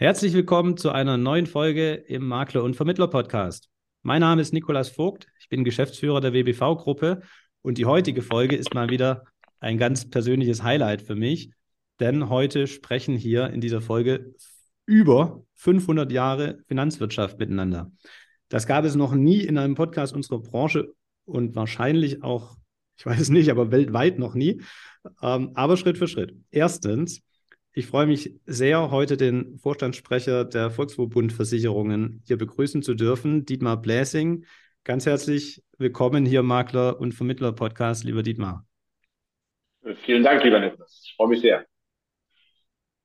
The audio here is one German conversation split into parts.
Herzlich willkommen zu einer neuen Folge im Makler- und Vermittler-Podcast. Mein Name ist Nikolas Vogt, ich bin Geschäftsführer der WBV-Gruppe und die heutige Folge ist mal wieder ein ganz persönliches Highlight für mich, denn heute sprechen hier in dieser Folge über 500 Jahre Finanzwirtschaft miteinander. Das gab es noch nie in einem Podcast unserer Branche und wahrscheinlich auch, ich weiß es nicht, aber weltweit noch nie. Ähm, aber Schritt für Schritt. Erstens, ich freue mich sehr, heute den Vorstandssprecher der Volksverbund Versicherungen hier begrüßen zu dürfen, Dietmar Bläsing. Ganz herzlich willkommen hier im Makler- und Vermittler-Podcast, lieber Dietmar. Vielen Dank, lieber Niklas. Ich freue mich sehr.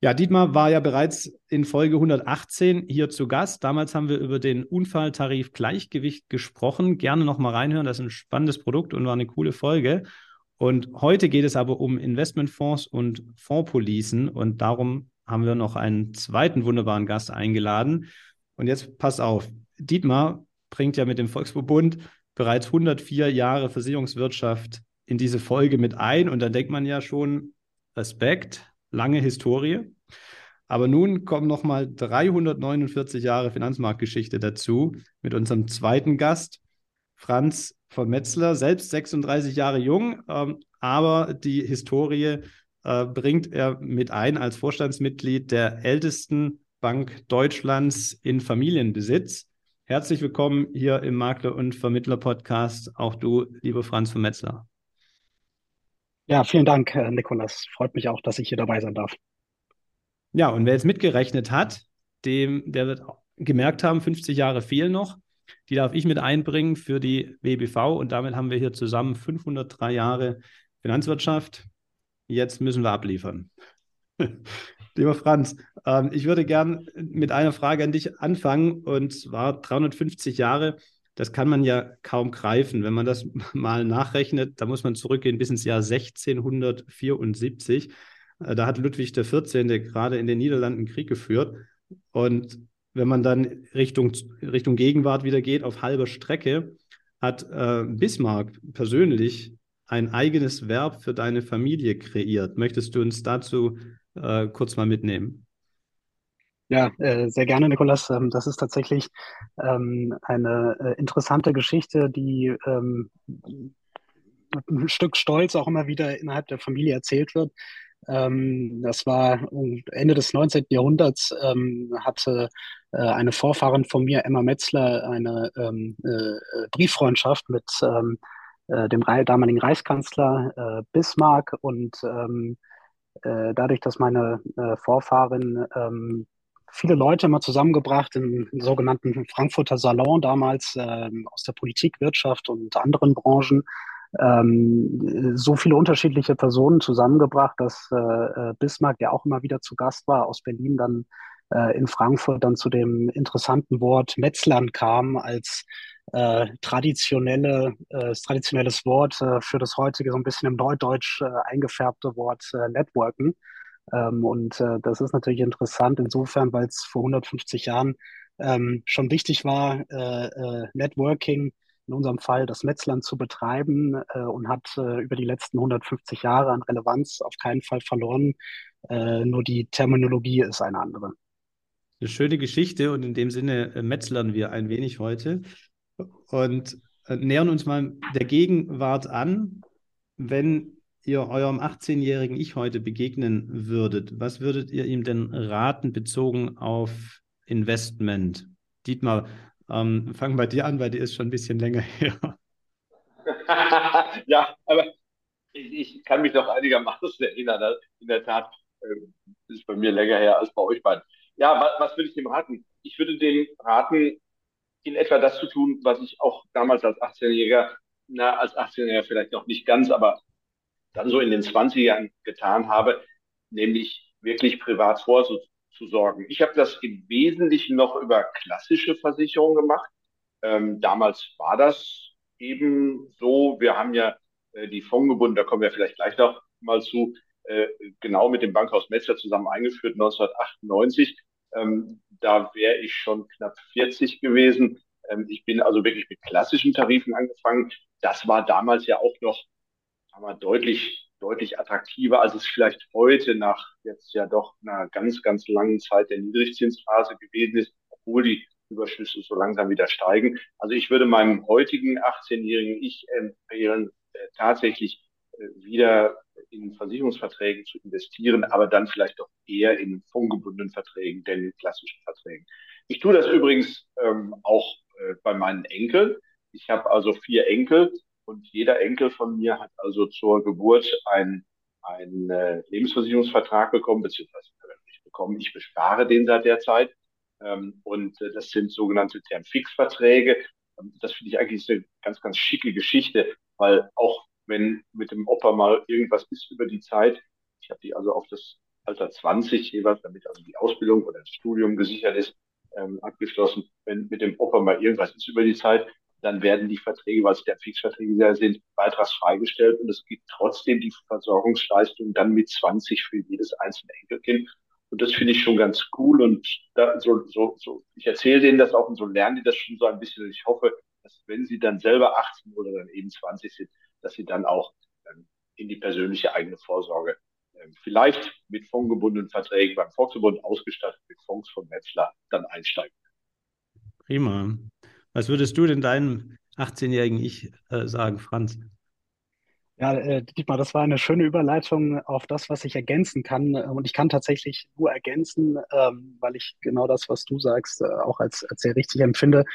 Ja, Dietmar war ja bereits in Folge 118 hier zu Gast. Damals haben wir über den Unfalltarif Gleichgewicht gesprochen. Gerne nochmal reinhören. Das ist ein spannendes Produkt und war eine coole Folge. Und heute geht es aber um Investmentfonds und Fondspolicen und darum haben wir noch einen zweiten wunderbaren Gast eingeladen. Und jetzt pass auf, Dietmar bringt ja mit dem Volksverbund bereits 104 Jahre Versicherungswirtschaft in diese Folge mit ein und dann denkt man ja schon Respekt, lange Historie. Aber nun kommen nochmal 349 Jahre Finanzmarktgeschichte dazu mit unserem zweiten Gast, Franz von Metzler, selbst 36 Jahre jung, ähm, aber die Historie äh, bringt er mit ein als Vorstandsmitglied der ältesten Bank Deutschlands in Familienbesitz. Herzlich willkommen hier im Makler- und Vermittler-Podcast, auch du, lieber Franz von Metzler. Ja, vielen Dank, Nikolas. Freut mich auch, dass ich hier dabei sein darf. Ja, und wer jetzt mitgerechnet hat, dem, der wird gemerkt haben, 50 Jahre fehlen noch. Die darf ich mit einbringen für die WBV und damit haben wir hier zusammen 503 Jahre Finanzwirtschaft. Jetzt müssen wir abliefern. Lieber Franz, ähm, ich würde gern mit einer Frage an dich anfangen und zwar 350 Jahre. Das kann man ja kaum greifen. Wenn man das mal nachrechnet, da muss man zurückgehen bis ins Jahr 1674. Äh, da hat Ludwig XIV. gerade in den Niederlanden Krieg geführt. Und wenn man dann Richtung, Richtung Gegenwart wieder geht, auf halber Strecke, hat äh, Bismarck persönlich ein eigenes Verb für deine Familie kreiert. Möchtest du uns dazu äh, kurz mal mitnehmen? Ja, äh, sehr gerne, Nikolas. Ähm, das ist tatsächlich ähm, eine äh, interessante Geschichte, die ähm, ein Stück Stolz auch immer wieder innerhalb der Familie erzählt wird. Ähm, das war Ende des 19. Jahrhunderts, ähm, hatte äh, eine Vorfahrin von mir, Emma Metzler, eine ähm, äh, Brieffreundschaft mit ähm, äh, dem damaligen Reichskanzler äh, Bismarck. Und ähm, äh, dadurch, dass meine äh, Vorfahrin ähm, viele Leute immer zusammengebracht im, sogenannten Frankfurter Salon damals aus der Politik, Wirtschaft und anderen Branchen, ähm, so viele unterschiedliche Personen zusammengebracht, dass äh, äh, Bismarck, der auch immer wieder zu Gast war, aus Berlin dann äh, in Frankfurt dann zu dem interessanten Wort Metzlern kam als äh, traditionelle, äh, traditionelles Wort äh, für das heutige so ein bisschen im Neudeutsch äh, eingefärbte Wort äh, Networken. Ähm, und äh, das ist natürlich interessant insofern, weil es vor 150 Jahren ähm, schon wichtig war, äh, äh, Networking in unserem Fall das Netzland zu betreiben äh, und hat äh, über die letzten 150 Jahre an Relevanz auf keinen Fall verloren. Äh, nur die Terminologie ist eine andere. Eine schöne Geschichte und in dem Sinne äh, metzlern wir ein wenig heute und äh, nähern uns mal der Gegenwart an. Wenn ihr eurem 18-jährigen Ich heute begegnen würdet, was würdet ihr ihm denn raten bezogen auf Investment? Dietmar, ähm, fangen bei dir an, weil die ist schon ein bisschen länger her. ja, aber ich, ich, kann mich noch einigermaßen erinnern. In der Tat äh, ist bei mir länger her als bei euch beiden. Ja, was, was würde ich dem raten? Ich würde dem raten, in etwa das zu tun, was ich auch damals als 18-Jähriger, na, als 18-Jähriger vielleicht noch nicht ganz, aber dann so in den 20ern getan habe, nämlich wirklich privat vorsorgen zu sorgen. Ich habe das im Wesentlichen noch über klassische Versicherungen gemacht. Ähm, damals war das eben so. Wir haben ja äh, die Fondsgebunden, da kommen wir vielleicht gleich noch mal zu, äh, genau mit dem Bankhaus Metzler zusammen eingeführt 1998. Ähm, da wäre ich schon knapp 40 gewesen. Ähm, ich bin also wirklich mit klassischen Tarifen angefangen. Das war damals ja auch noch wir, deutlich deutlich attraktiver, als es vielleicht heute nach jetzt ja doch einer ganz, ganz langen Zeit der Niedrigzinsphase gewesen ist, obwohl die Überschüsse so langsam wieder steigen. Also ich würde meinem heutigen 18-jährigen Ich empfehlen, äh, tatsächlich äh, wieder in Versicherungsverträge zu investieren, aber dann vielleicht doch eher in fondgebundenen Verträgen, denn in klassischen Verträgen. Ich tue das übrigens ähm, auch äh, bei meinen Enkeln. Ich habe also vier Enkel und jeder Enkel von mir hat also zur Geburt einen äh, Lebensversicherungsvertrag bekommen, beziehungsweise nicht bekommen. Ich bespare den seit der Zeit. Ähm, und äh, das sind sogenannte Termfix-Verträge. Ähm, das finde ich eigentlich eine ganz, ganz schicke Geschichte, weil auch wenn mit dem Opa mal irgendwas ist über die Zeit, ich habe die also auf das Alter 20 jeweils, damit also die Ausbildung oder das Studium gesichert ist, ähm, abgeschlossen. Wenn mit dem Opa mal irgendwas ist über die Zeit, dann werden die Verträge, weil es der Fixverträge sind, beitragsfrei gestellt und es gibt trotzdem die Versorgungsleistung dann mit 20 für jedes einzelne Enkelkind. Und das finde ich schon ganz cool und da, so, so, so, ich erzähle denen das auch und so lernen die das schon so ein bisschen und ich hoffe, dass wenn sie dann selber 18 oder dann eben 20 sind, dass sie dann auch ähm, in die persönliche eigene Vorsorge ähm, vielleicht mit fondgebundenen Verträgen beim Volksverbund ausgestattet mit Fonds von Metzler dann einsteigen. Prima. Was würdest du denn deinem 18-jährigen Ich äh, sagen, Franz? Ja, äh, Dietmar, das war eine schöne Überleitung auf das, was ich ergänzen kann. Und ich kann tatsächlich nur ergänzen, ähm, weil ich genau das, was du sagst, äh, auch als, als sehr richtig empfinde.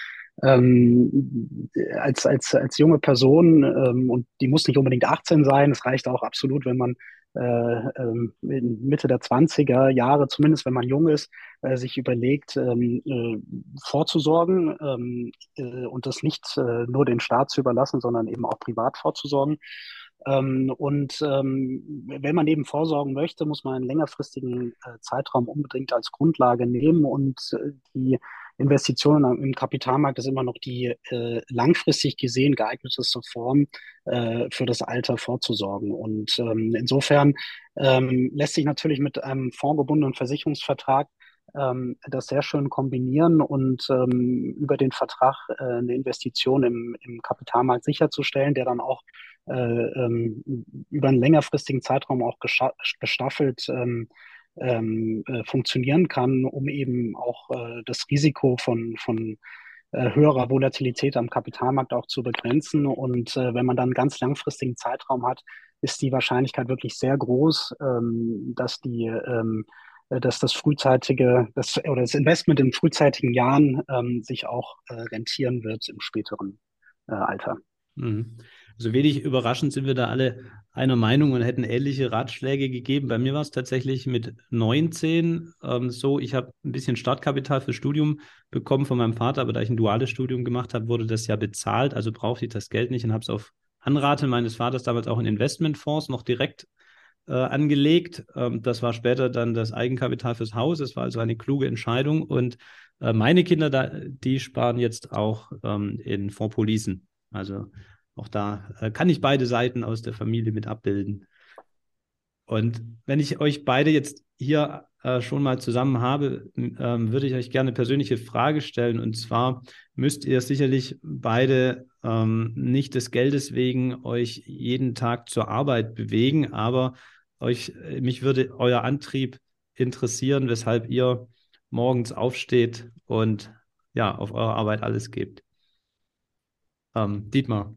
Ähm, als, als, als junge Person, ähm, und die muss nicht unbedingt 18 sein, es reicht auch absolut, wenn man äh, ähm, in Mitte der 20er Jahre, zumindest wenn man jung ist, äh, sich überlegt, ähm, äh, vorzusorgen ähm, äh, und das nicht nur den Staat zu überlassen, sondern eben auch privat vorzusorgen. Ähm, und ähm, wenn man eben vorsorgen möchte, muss man einen längerfristigen äh, Zeitraum unbedingt als Grundlage nehmen und äh, die Investitionen im Kapitalmarkt ist immer noch die äh, langfristig gesehen geeigneteste Form äh, für das Alter vorzusorgen. Und ähm, insofern ähm, lässt sich natürlich mit einem fondgebundenen Versicherungsvertrag ähm, das sehr schön kombinieren und ähm, über den Vertrag äh, eine Investition im, im Kapitalmarkt sicherzustellen, der dann auch äh, ähm, über einen längerfristigen Zeitraum auch gestaffelt ähm, ähm, äh, funktionieren kann, um eben auch äh, das Risiko von, von äh, höherer Volatilität am Kapitalmarkt auch zu begrenzen. Und äh, wenn man dann einen ganz langfristigen Zeitraum hat, ist die Wahrscheinlichkeit wirklich sehr groß, ähm, dass die ähm, äh, dass das frühzeitige das, oder das Investment in frühzeitigen Jahren ähm, sich auch äh, rentieren wird im späteren äh, Alter. Mhm. Also wenig überraschend sind wir da alle einer Meinung und hätten ähnliche Ratschläge gegeben. Bei mir war es tatsächlich mit 19 ähm, so, ich habe ein bisschen Startkapital fürs Studium bekommen von meinem Vater, aber da ich ein duales Studium gemacht habe, wurde das ja bezahlt, also brauchte ich das Geld nicht und habe es auf Anraten meines Vaters damals auch in Investmentfonds noch direkt äh, angelegt. Ähm, das war später dann das Eigenkapital fürs Haus. Es war also eine kluge Entscheidung und äh, meine Kinder, da, die sparen jetzt auch ähm, in Fondspolicen. Also auch da äh, kann ich beide Seiten aus der Familie mit abbilden. Und wenn ich euch beide jetzt hier äh, schon mal zusammen habe, ähm, würde ich euch gerne eine persönliche Frage stellen. Und zwar müsst ihr sicherlich beide ähm, nicht des Geldes wegen euch jeden Tag zur Arbeit bewegen, aber euch, äh, mich würde euer Antrieb interessieren, weshalb ihr morgens aufsteht und ja, auf eure Arbeit alles gebt. Ähm, Dietmar.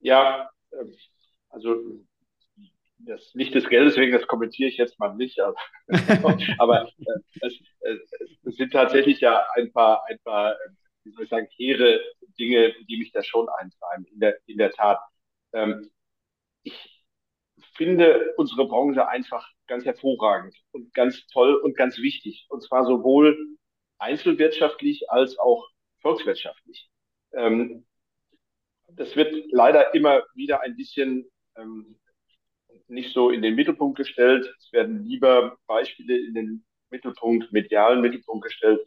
Ja, ähm, also das nicht des Geldes wegen, das kommentiere ich jetzt mal nicht, aber, aber äh, es, es, sind tatsächlich ja ein paar, ein paar, ähm, wie soll ich sagen, hehre Dinge, die mich da schon eintreiben, in der, in der Tat. Ähm, ich finde unsere Branche einfach ganz hervorragend und ganz toll und ganz wichtig. Und zwar sowohl einzelwirtschaftlich als auch volkswirtschaftlich. Ähm, das wird leider immer wieder ein bisschen ähm, nicht so in den Mittelpunkt gestellt. Es werden lieber Beispiele in den Mittelpunkt, medialen Mittelpunkt gestellt,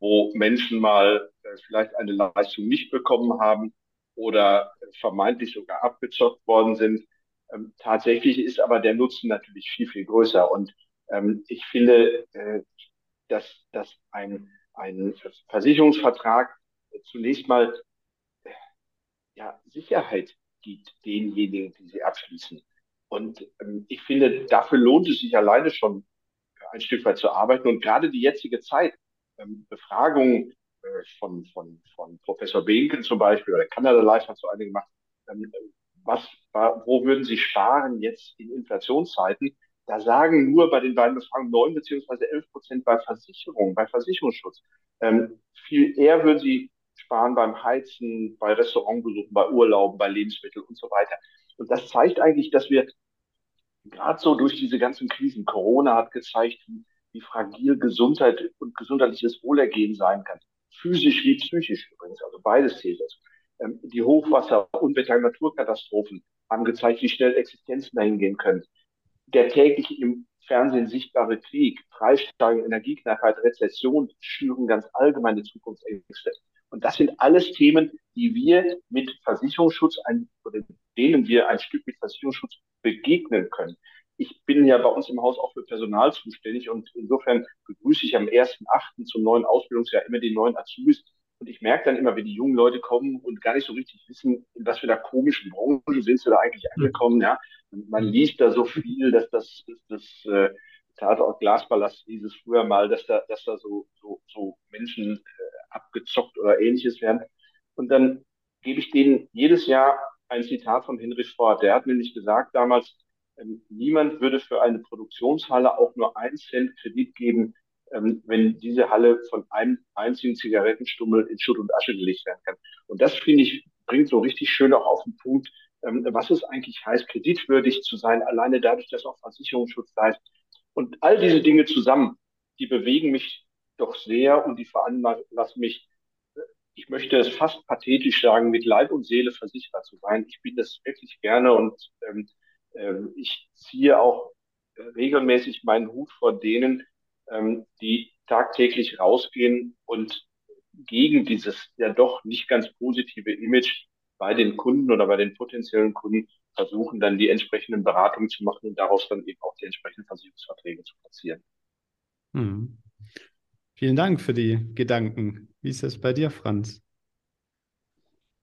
wo Menschen mal äh, vielleicht eine Leistung nicht bekommen haben oder vermeintlich sogar abgezockt worden sind. Ähm, tatsächlich ist aber der Nutzen natürlich viel, viel größer. Und ähm, ich finde, äh, dass, dass ein, ein Versicherungsvertrag zunächst mal ja, Sicherheit gibt denjenigen, die sie abschließen. Und ähm, ich finde, dafür lohnt es sich alleine schon ein Stück weit zu arbeiten. Und gerade die jetzige Zeit, ähm, Befragungen äh, von, von, von Professor Behnken zum Beispiel oder Kanada Life hat so eine gemacht, ähm, was, wo würden Sie sparen jetzt in Inflationszeiten? Da sagen nur bei den beiden Befragungen neun beziehungsweise elf Prozent bei Versicherung, bei Versicherungsschutz. Ähm, viel eher würden Sie sparen beim Heizen, bei Restaurantbesuchen, bei Urlauben, bei Lebensmitteln und so weiter. Und das zeigt eigentlich, dass wir gerade so durch diese ganzen Krisen, Corona hat gezeigt, wie, wie fragil Gesundheit und gesundheitliches Wohlergehen sein kann. Physisch wie psychisch übrigens, also beides zählt dazu. Ähm, die Hochwasser, Unwetter, Naturkatastrophen haben gezeigt, wie schnell Existenzen dahin gehen können. Der täglich im Fernsehen sichtbare Krieg, Preissteigerung, Energieknappheit, Rezession schüren ganz allgemeine Zukunftsängste. Und das sind alles Themen, die wir mit Versicherungsschutz, ein, oder denen wir ein Stück mit Versicherungsschutz begegnen können. Ich bin ja bei uns im Haus auch für Personal zuständig und insofern begrüße ich am 1.8. zum neuen Ausbildungsjahr immer die neuen Azubis. Und ich merke dann immer, wenn die jungen Leute kommen und gar nicht so richtig wissen, in was für einer komischen Branche sind sie da eigentlich angekommen. Ja, man liest da so viel, dass das, das, das äh, Tatort Glaspalast hieß es früher mal, dass da, dass da so, so, so Menschen äh, abgezockt oder ähnliches werden. Und dann gebe ich denen jedes Jahr ein Zitat von Henry Ford. Der hat nämlich gesagt damals, ähm, niemand würde für eine Produktionshalle auch nur ein Cent Kredit geben, ähm, wenn diese Halle von einem einzigen Zigarettenstummel in Schutt und Asche gelegt werden kann. Und das finde ich bringt so richtig schön auch auf den Punkt, ähm, was es eigentlich heißt, kreditwürdig zu sein, alleine dadurch, dass auch Versicherungsschutz da ist. Und all diese Dinge zusammen, die bewegen mich doch sehr und die veranlassen mich, ich möchte es fast pathetisch sagen, mit Leib und Seele versichert zu sein. Ich bin das wirklich gerne und ähm, ähm, ich ziehe auch regelmäßig meinen Hut vor denen, ähm, die tagtäglich rausgehen und gegen dieses ja doch nicht ganz positive Image bei den Kunden oder bei den potenziellen Kunden versuchen, dann die entsprechenden Beratungen zu machen und daraus dann eben auch die entsprechenden Versicherungsverträge zu platzieren. Hm. Vielen Dank für die Gedanken. Wie ist es bei dir, Franz?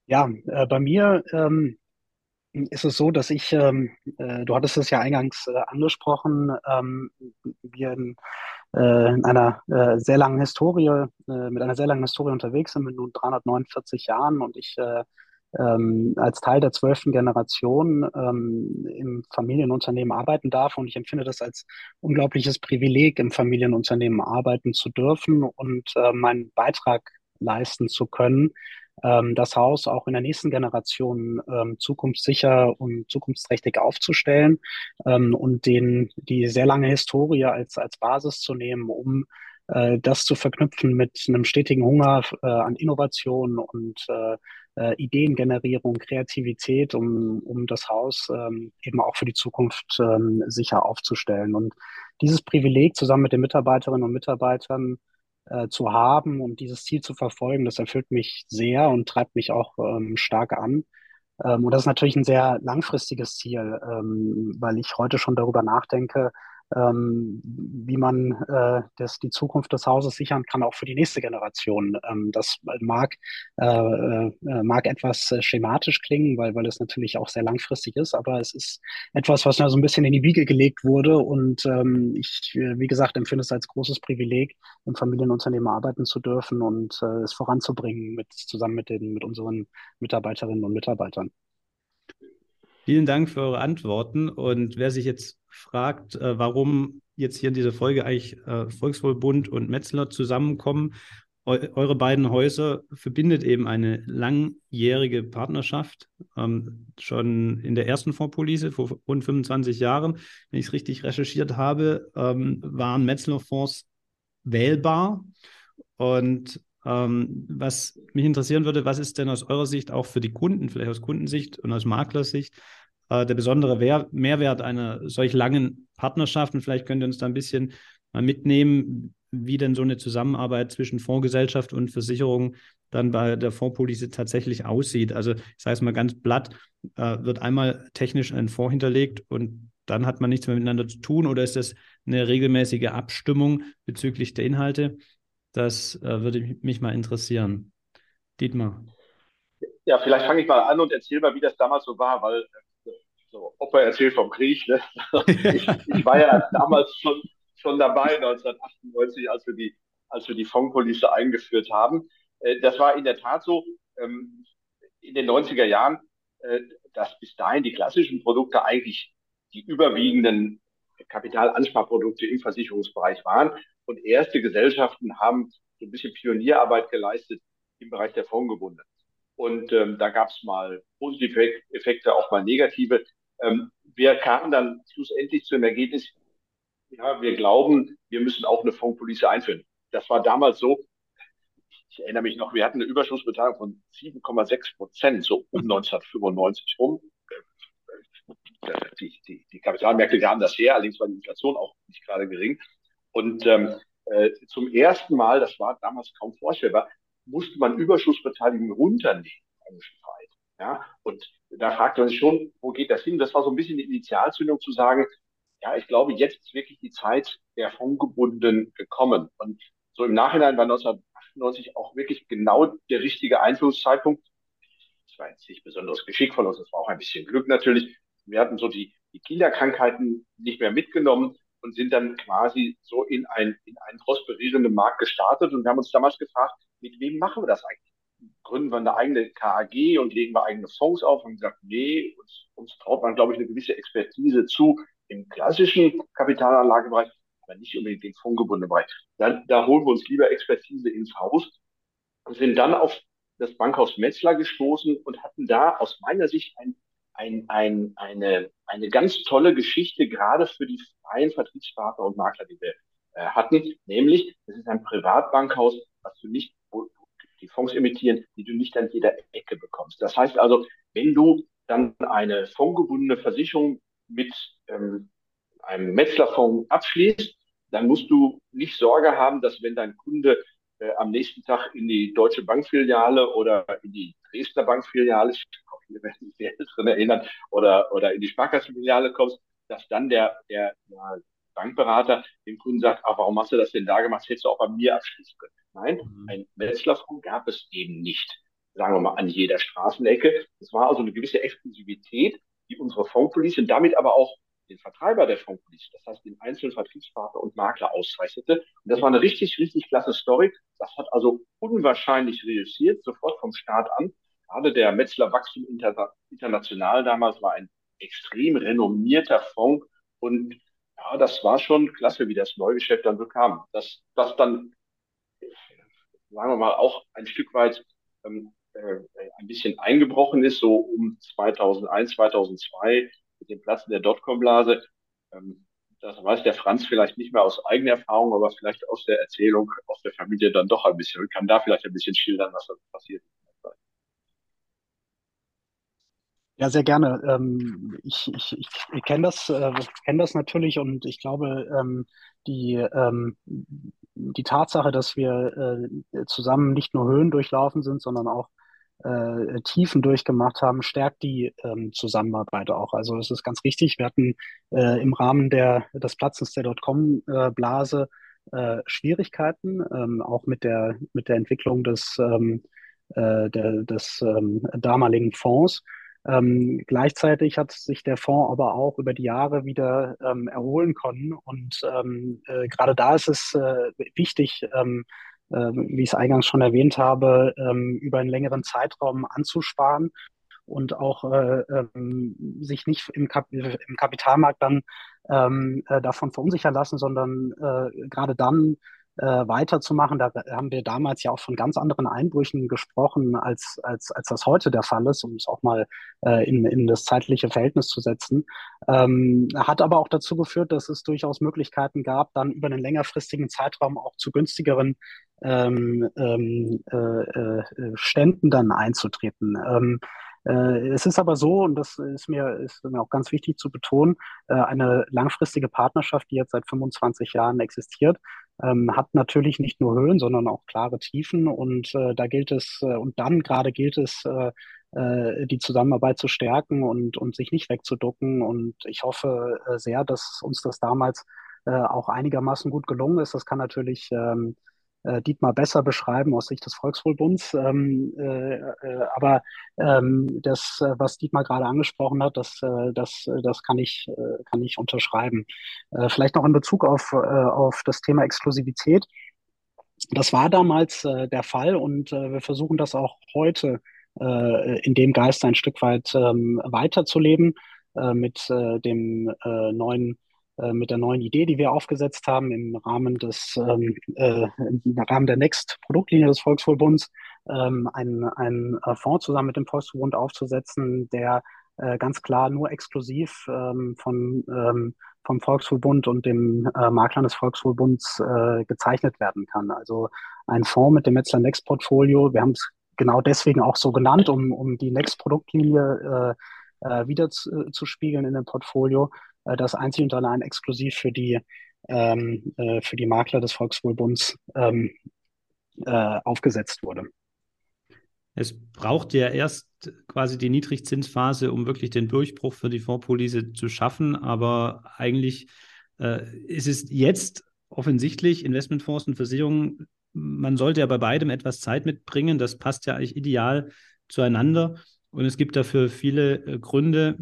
Ja, äh, bei mir ähm, ist es so, dass ich, ähm, äh, du hattest es ja eingangs äh, angesprochen, ähm, wir in, äh, in einer äh, sehr langen Historie, äh, mit einer sehr langen Historie unterwegs sind, mit nun 349 Jahren und ich ähm, als Teil der zwölften Generation ähm, im Familienunternehmen arbeiten darf. Und ich empfinde das als unglaubliches Privileg, im Familienunternehmen arbeiten zu dürfen und äh, meinen Beitrag leisten zu können, ähm, das Haus auch in der nächsten Generation ähm, zukunftssicher und zukunftsträchtig aufzustellen ähm, und den, die sehr lange Historie als, als Basis zu nehmen, um äh, das zu verknüpfen mit einem stetigen Hunger äh, an Innovation und äh, äh, Ideengenerierung, Kreativität, um, um das Haus ähm, eben auch für die Zukunft ähm, sicher aufzustellen. Und dieses Privileg zusammen mit den Mitarbeiterinnen und Mitarbeitern äh, zu haben und dieses Ziel zu verfolgen, das erfüllt mich sehr und treibt mich auch ähm, stark an. Ähm, und das ist natürlich ein sehr langfristiges Ziel, ähm, weil ich heute schon darüber nachdenke, ähm, wie man äh, das, die Zukunft des Hauses sichern kann, auch für die nächste Generation. Ähm, das mag, äh, äh, mag etwas äh, schematisch klingen, weil, weil es natürlich auch sehr langfristig ist, aber es ist etwas, was mir so ein bisschen in die Wiege gelegt wurde und ähm, ich, äh, wie gesagt, empfinde es als großes Privileg, im Familienunternehmen arbeiten zu dürfen und äh, es voranzubringen mit, zusammen mit den, mit unseren Mitarbeiterinnen und Mitarbeitern. Vielen Dank für eure Antworten. Und wer sich jetzt fragt, äh, warum jetzt hier in dieser Folge eigentlich äh, Volkswohlbund und Metzler zusammenkommen, Eu eure beiden Häuser verbindet eben eine langjährige Partnerschaft. Ähm, schon in der ersten Fondspolice vor rund 25 Jahren, wenn ich es richtig recherchiert habe, ähm, waren Metzler-Fonds wählbar. Und ähm, was mich interessieren würde, was ist denn aus eurer Sicht auch für die Kunden, vielleicht aus Kundensicht und aus Maklersicht, äh, der besondere Wehr Mehrwert einer solch langen Partnerschaft? Und vielleicht könnt ihr uns da ein bisschen mal mitnehmen, wie denn so eine Zusammenarbeit zwischen Fondsgesellschaft und Versicherung dann bei der Fondspolice tatsächlich aussieht. Also ich sage es mal ganz platt, äh, wird einmal technisch ein Fonds hinterlegt und dann hat man nichts mehr miteinander zu tun oder ist das eine regelmäßige Abstimmung bezüglich der Inhalte? Das äh, würde mich mal interessieren. Dietmar. ja, vielleicht fange ich mal an und erzähle mal, wie das damals so war, weil äh, so, Opa erzählt vom Krieg. Ne? ich, ich war ja damals schon, schon dabei, 1998, als wir die, als wir die Fondspolice eingeführt haben. Äh, das war in der Tat so, ähm, in den 90er Jahren, äh, dass bis dahin die klassischen Produkte eigentlich die überwiegenden Kapitalansparprodukte im Versicherungsbereich waren. Und erste Gesellschaften haben so ein bisschen Pionierarbeit geleistet im Bereich der Fondsgebundenen. Und ähm, da gab es mal positive Effekte, auch mal negative. Ähm, wir kamen dann schlussendlich zu dem Ergebnis, ja, wir glauben, wir müssen auch eine Fondspolice einführen. Das war damals so, ich erinnere mich noch, wir hatten eine Überschussbeteiligung von 7,6 Prozent, so um 1995 rum. Die, die, die Kapitalmärkte gaben das her, allerdings war die Inflation auch nicht gerade gering. Und ähm, äh, zum ersten Mal, das war damals kaum vorstellbar, musste man Überschussbeteiligung runternehmen. Ja, und da fragte man sich schon, wo geht das hin? Das war so ein bisschen die Initialzündung zu sagen, ja, ich glaube, jetzt ist wirklich die Zeit der Fondgebundenen gekommen. Und so im Nachhinein war 1998 auch wirklich genau der richtige Einführungszeitpunkt. Das war jetzt nicht besonders Geschick von uns, das war auch ein bisschen Glück natürlich. Wir hatten so die, die Kinderkrankheiten nicht mehr mitgenommen und sind dann quasi so in, ein, in einen prosperierenden Markt gestartet und wir haben uns damals gefragt, mit wem machen wir das eigentlich? Gründen wir eine eigene KAG und legen wir eigene Fonds auf und gesagt, nee, uns, uns traut man, glaube ich, eine gewisse Expertise zu im klassischen Kapitalanlagebereich, aber nicht unbedingt den fondgebundenen Bereich. Dann, da holen wir uns lieber Expertise ins Haus und sind dann auf das Bankhaus Metzler gestoßen und hatten da aus meiner Sicht ein, ein, ein, eine, eine ganz tolle Geschichte, gerade für die freien Vertriebspartner und Makler, die wir äh, hatten. Nämlich, es ist ein Privatbankhaus, was du nicht die Fonds emittieren, die du nicht an jeder Ecke bekommst. Das heißt also, wenn du dann eine fondgebundene Versicherung mit ähm, einem Metzlerfonds abschließt, dann musst du nicht Sorge haben, dass wenn dein Kunde äh, am nächsten Tag in die Deutsche Bankfiliale oder in die Dresdner Bankfiliale, ich werden sich sehr drin erinnern, oder, oder in die Sparkassenfiliale kommst, dass dann der, der, der Bankberater dem Kunden sagt, ach, warum hast du das denn da gemacht? Das hättest du auch bei mir abschließen können. Nein, mhm. ein Wetzlarfonds gab es eben nicht, sagen wir mal, an jeder Straßenecke. Es war also eine gewisse Exklusivität, die unsere Fondspolice und damit aber auch den Vertreiber der Fondspolice, das heißt den einzelnen Vertriebspartner und Makler auszeichnete. Und das war eine richtig, richtig klasse Story. Das hat also unwahrscheinlich reüssiert, sofort vom Start an. Gerade der Metzler Wachstum International damals war ein extrem renommierter Fonds und ja, das war schon klasse, wie das Neugeschäft dann bekam. Dass das dann, sagen wir mal, auch ein Stück weit ähm, äh, ein bisschen eingebrochen ist, so um 2001, 2002 mit dem Platzen der Dotcom-Blase. Ähm, das weiß der Franz vielleicht nicht mehr aus eigener Erfahrung, aber vielleicht aus der Erzählung aus der Familie dann doch ein bisschen. Ich kann da vielleicht ein bisschen schildern, was da passiert ist. Ja, sehr gerne. Ähm, ich ich, ich kenne das, äh, kenn das natürlich und ich glaube, ähm, die, ähm, die Tatsache, dass wir äh, zusammen nicht nur Höhen durchlaufen sind, sondern auch äh, Tiefen durchgemacht haben, stärkt die ähm, Zusammenarbeit auch. Also es ist ganz richtig. Wir hatten äh, im Rahmen der, des Platzens der Dotcom-Blase äh, Schwierigkeiten, ähm, auch mit der, mit der Entwicklung des, ähm, äh, des ähm, damaligen Fonds. Ähm, gleichzeitig hat sich der Fonds aber auch über die Jahre wieder ähm, erholen können. Und ähm, äh, gerade da ist es äh, wichtig, äh, wie ich es eingangs schon erwähnt habe, ähm, über einen längeren Zeitraum anzusparen und auch äh, ähm, sich nicht im, Kap im Kapitalmarkt dann äh, davon verunsichern lassen, sondern äh, gerade dann äh, weiterzumachen. Da haben wir damals ja auch von ganz anderen Einbrüchen gesprochen, als, als, als das heute der Fall ist, um es auch mal äh, in, in das zeitliche Verhältnis zu setzen. Ähm, hat aber auch dazu geführt, dass es durchaus Möglichkeiten gab, dann über einen längerfristigen Zeitraum auch zu günstigeren ähm, ähm, äh, äh, Ständen dann einzutreten. Ähm, äh, es ist aber so, und das ist mir, ist mir auch ganz wichtig zu betonen, äh, eine langfristige Partnerschaft, die jetzt seit 25 Jahren existiert, ähm, hat natürlich nicht nur Höhen, sondern auch klare Tiefen. Und äh, da gilt es, äh, und dann gerade gilt es, äh, äh, die Zusammenarbeit zu stärken und, und sich nicht wegzuducken. Und ich hoffe sehr, dass uns das damals auch einigermaßen gut gelungen ist. Das kann natürlich ähm, äh, Dietmar besser beschreiben aus Sicht des Volkswohlbunds. Ähm, äh, äh, aber ähm, das, äh, was Dietmar gerade angesprochen hat, das, äh, das, das kann ich, kann ich unterschreiben. Vielleicht noch in Bezug auf, auf das Thema Exklusivität. Das war damals der Fall und wir versuchen das auch heute in dem Geist ein Stück weit ähm, weiterzuleben mit dem neuen mit der neuen Idee, die wir aufgesetzt haben im Rahmen des ähm, äh, im Rahmen der Next Produktlinie des Volkswohlbunds ähm, einen, einen äh, Fonds zusammen mit dem Volkswohlbund aufzusetzen, der äh, ganz klar nur exklusiv ähm, von ähm, vom Volkswohlbund und dem äh, Maklern des Volkswohlbunds äh, gezeichnet werden kann. Also ein Fonds mit dem Metzler Next Portfolio. Wir haben es genau deswegen auch so genannt, um, um die Next Produktlinie äh, äh, wieder zu, zu spiegeln in dem Portfolio äh, das einzig und allein exklusiv für die, ähm, äh, für die Makler des Volkswohlbunds ähm, äh, aufgesetzt wurde. Es braucht ja erst quasi die Niedrigzinsphase, um wirklich den Durchbruch für die Fondspolice zu schaffen. Aber eigentlich äh, ist es jetzt offensichtlich, Investmentfonds und Versicherungen, man sollte ja bei beidem etwas Zeit mitbringen. Das passt ja eigentlich ideal zueinander. Und es gibt dafür viele äh, Gründe,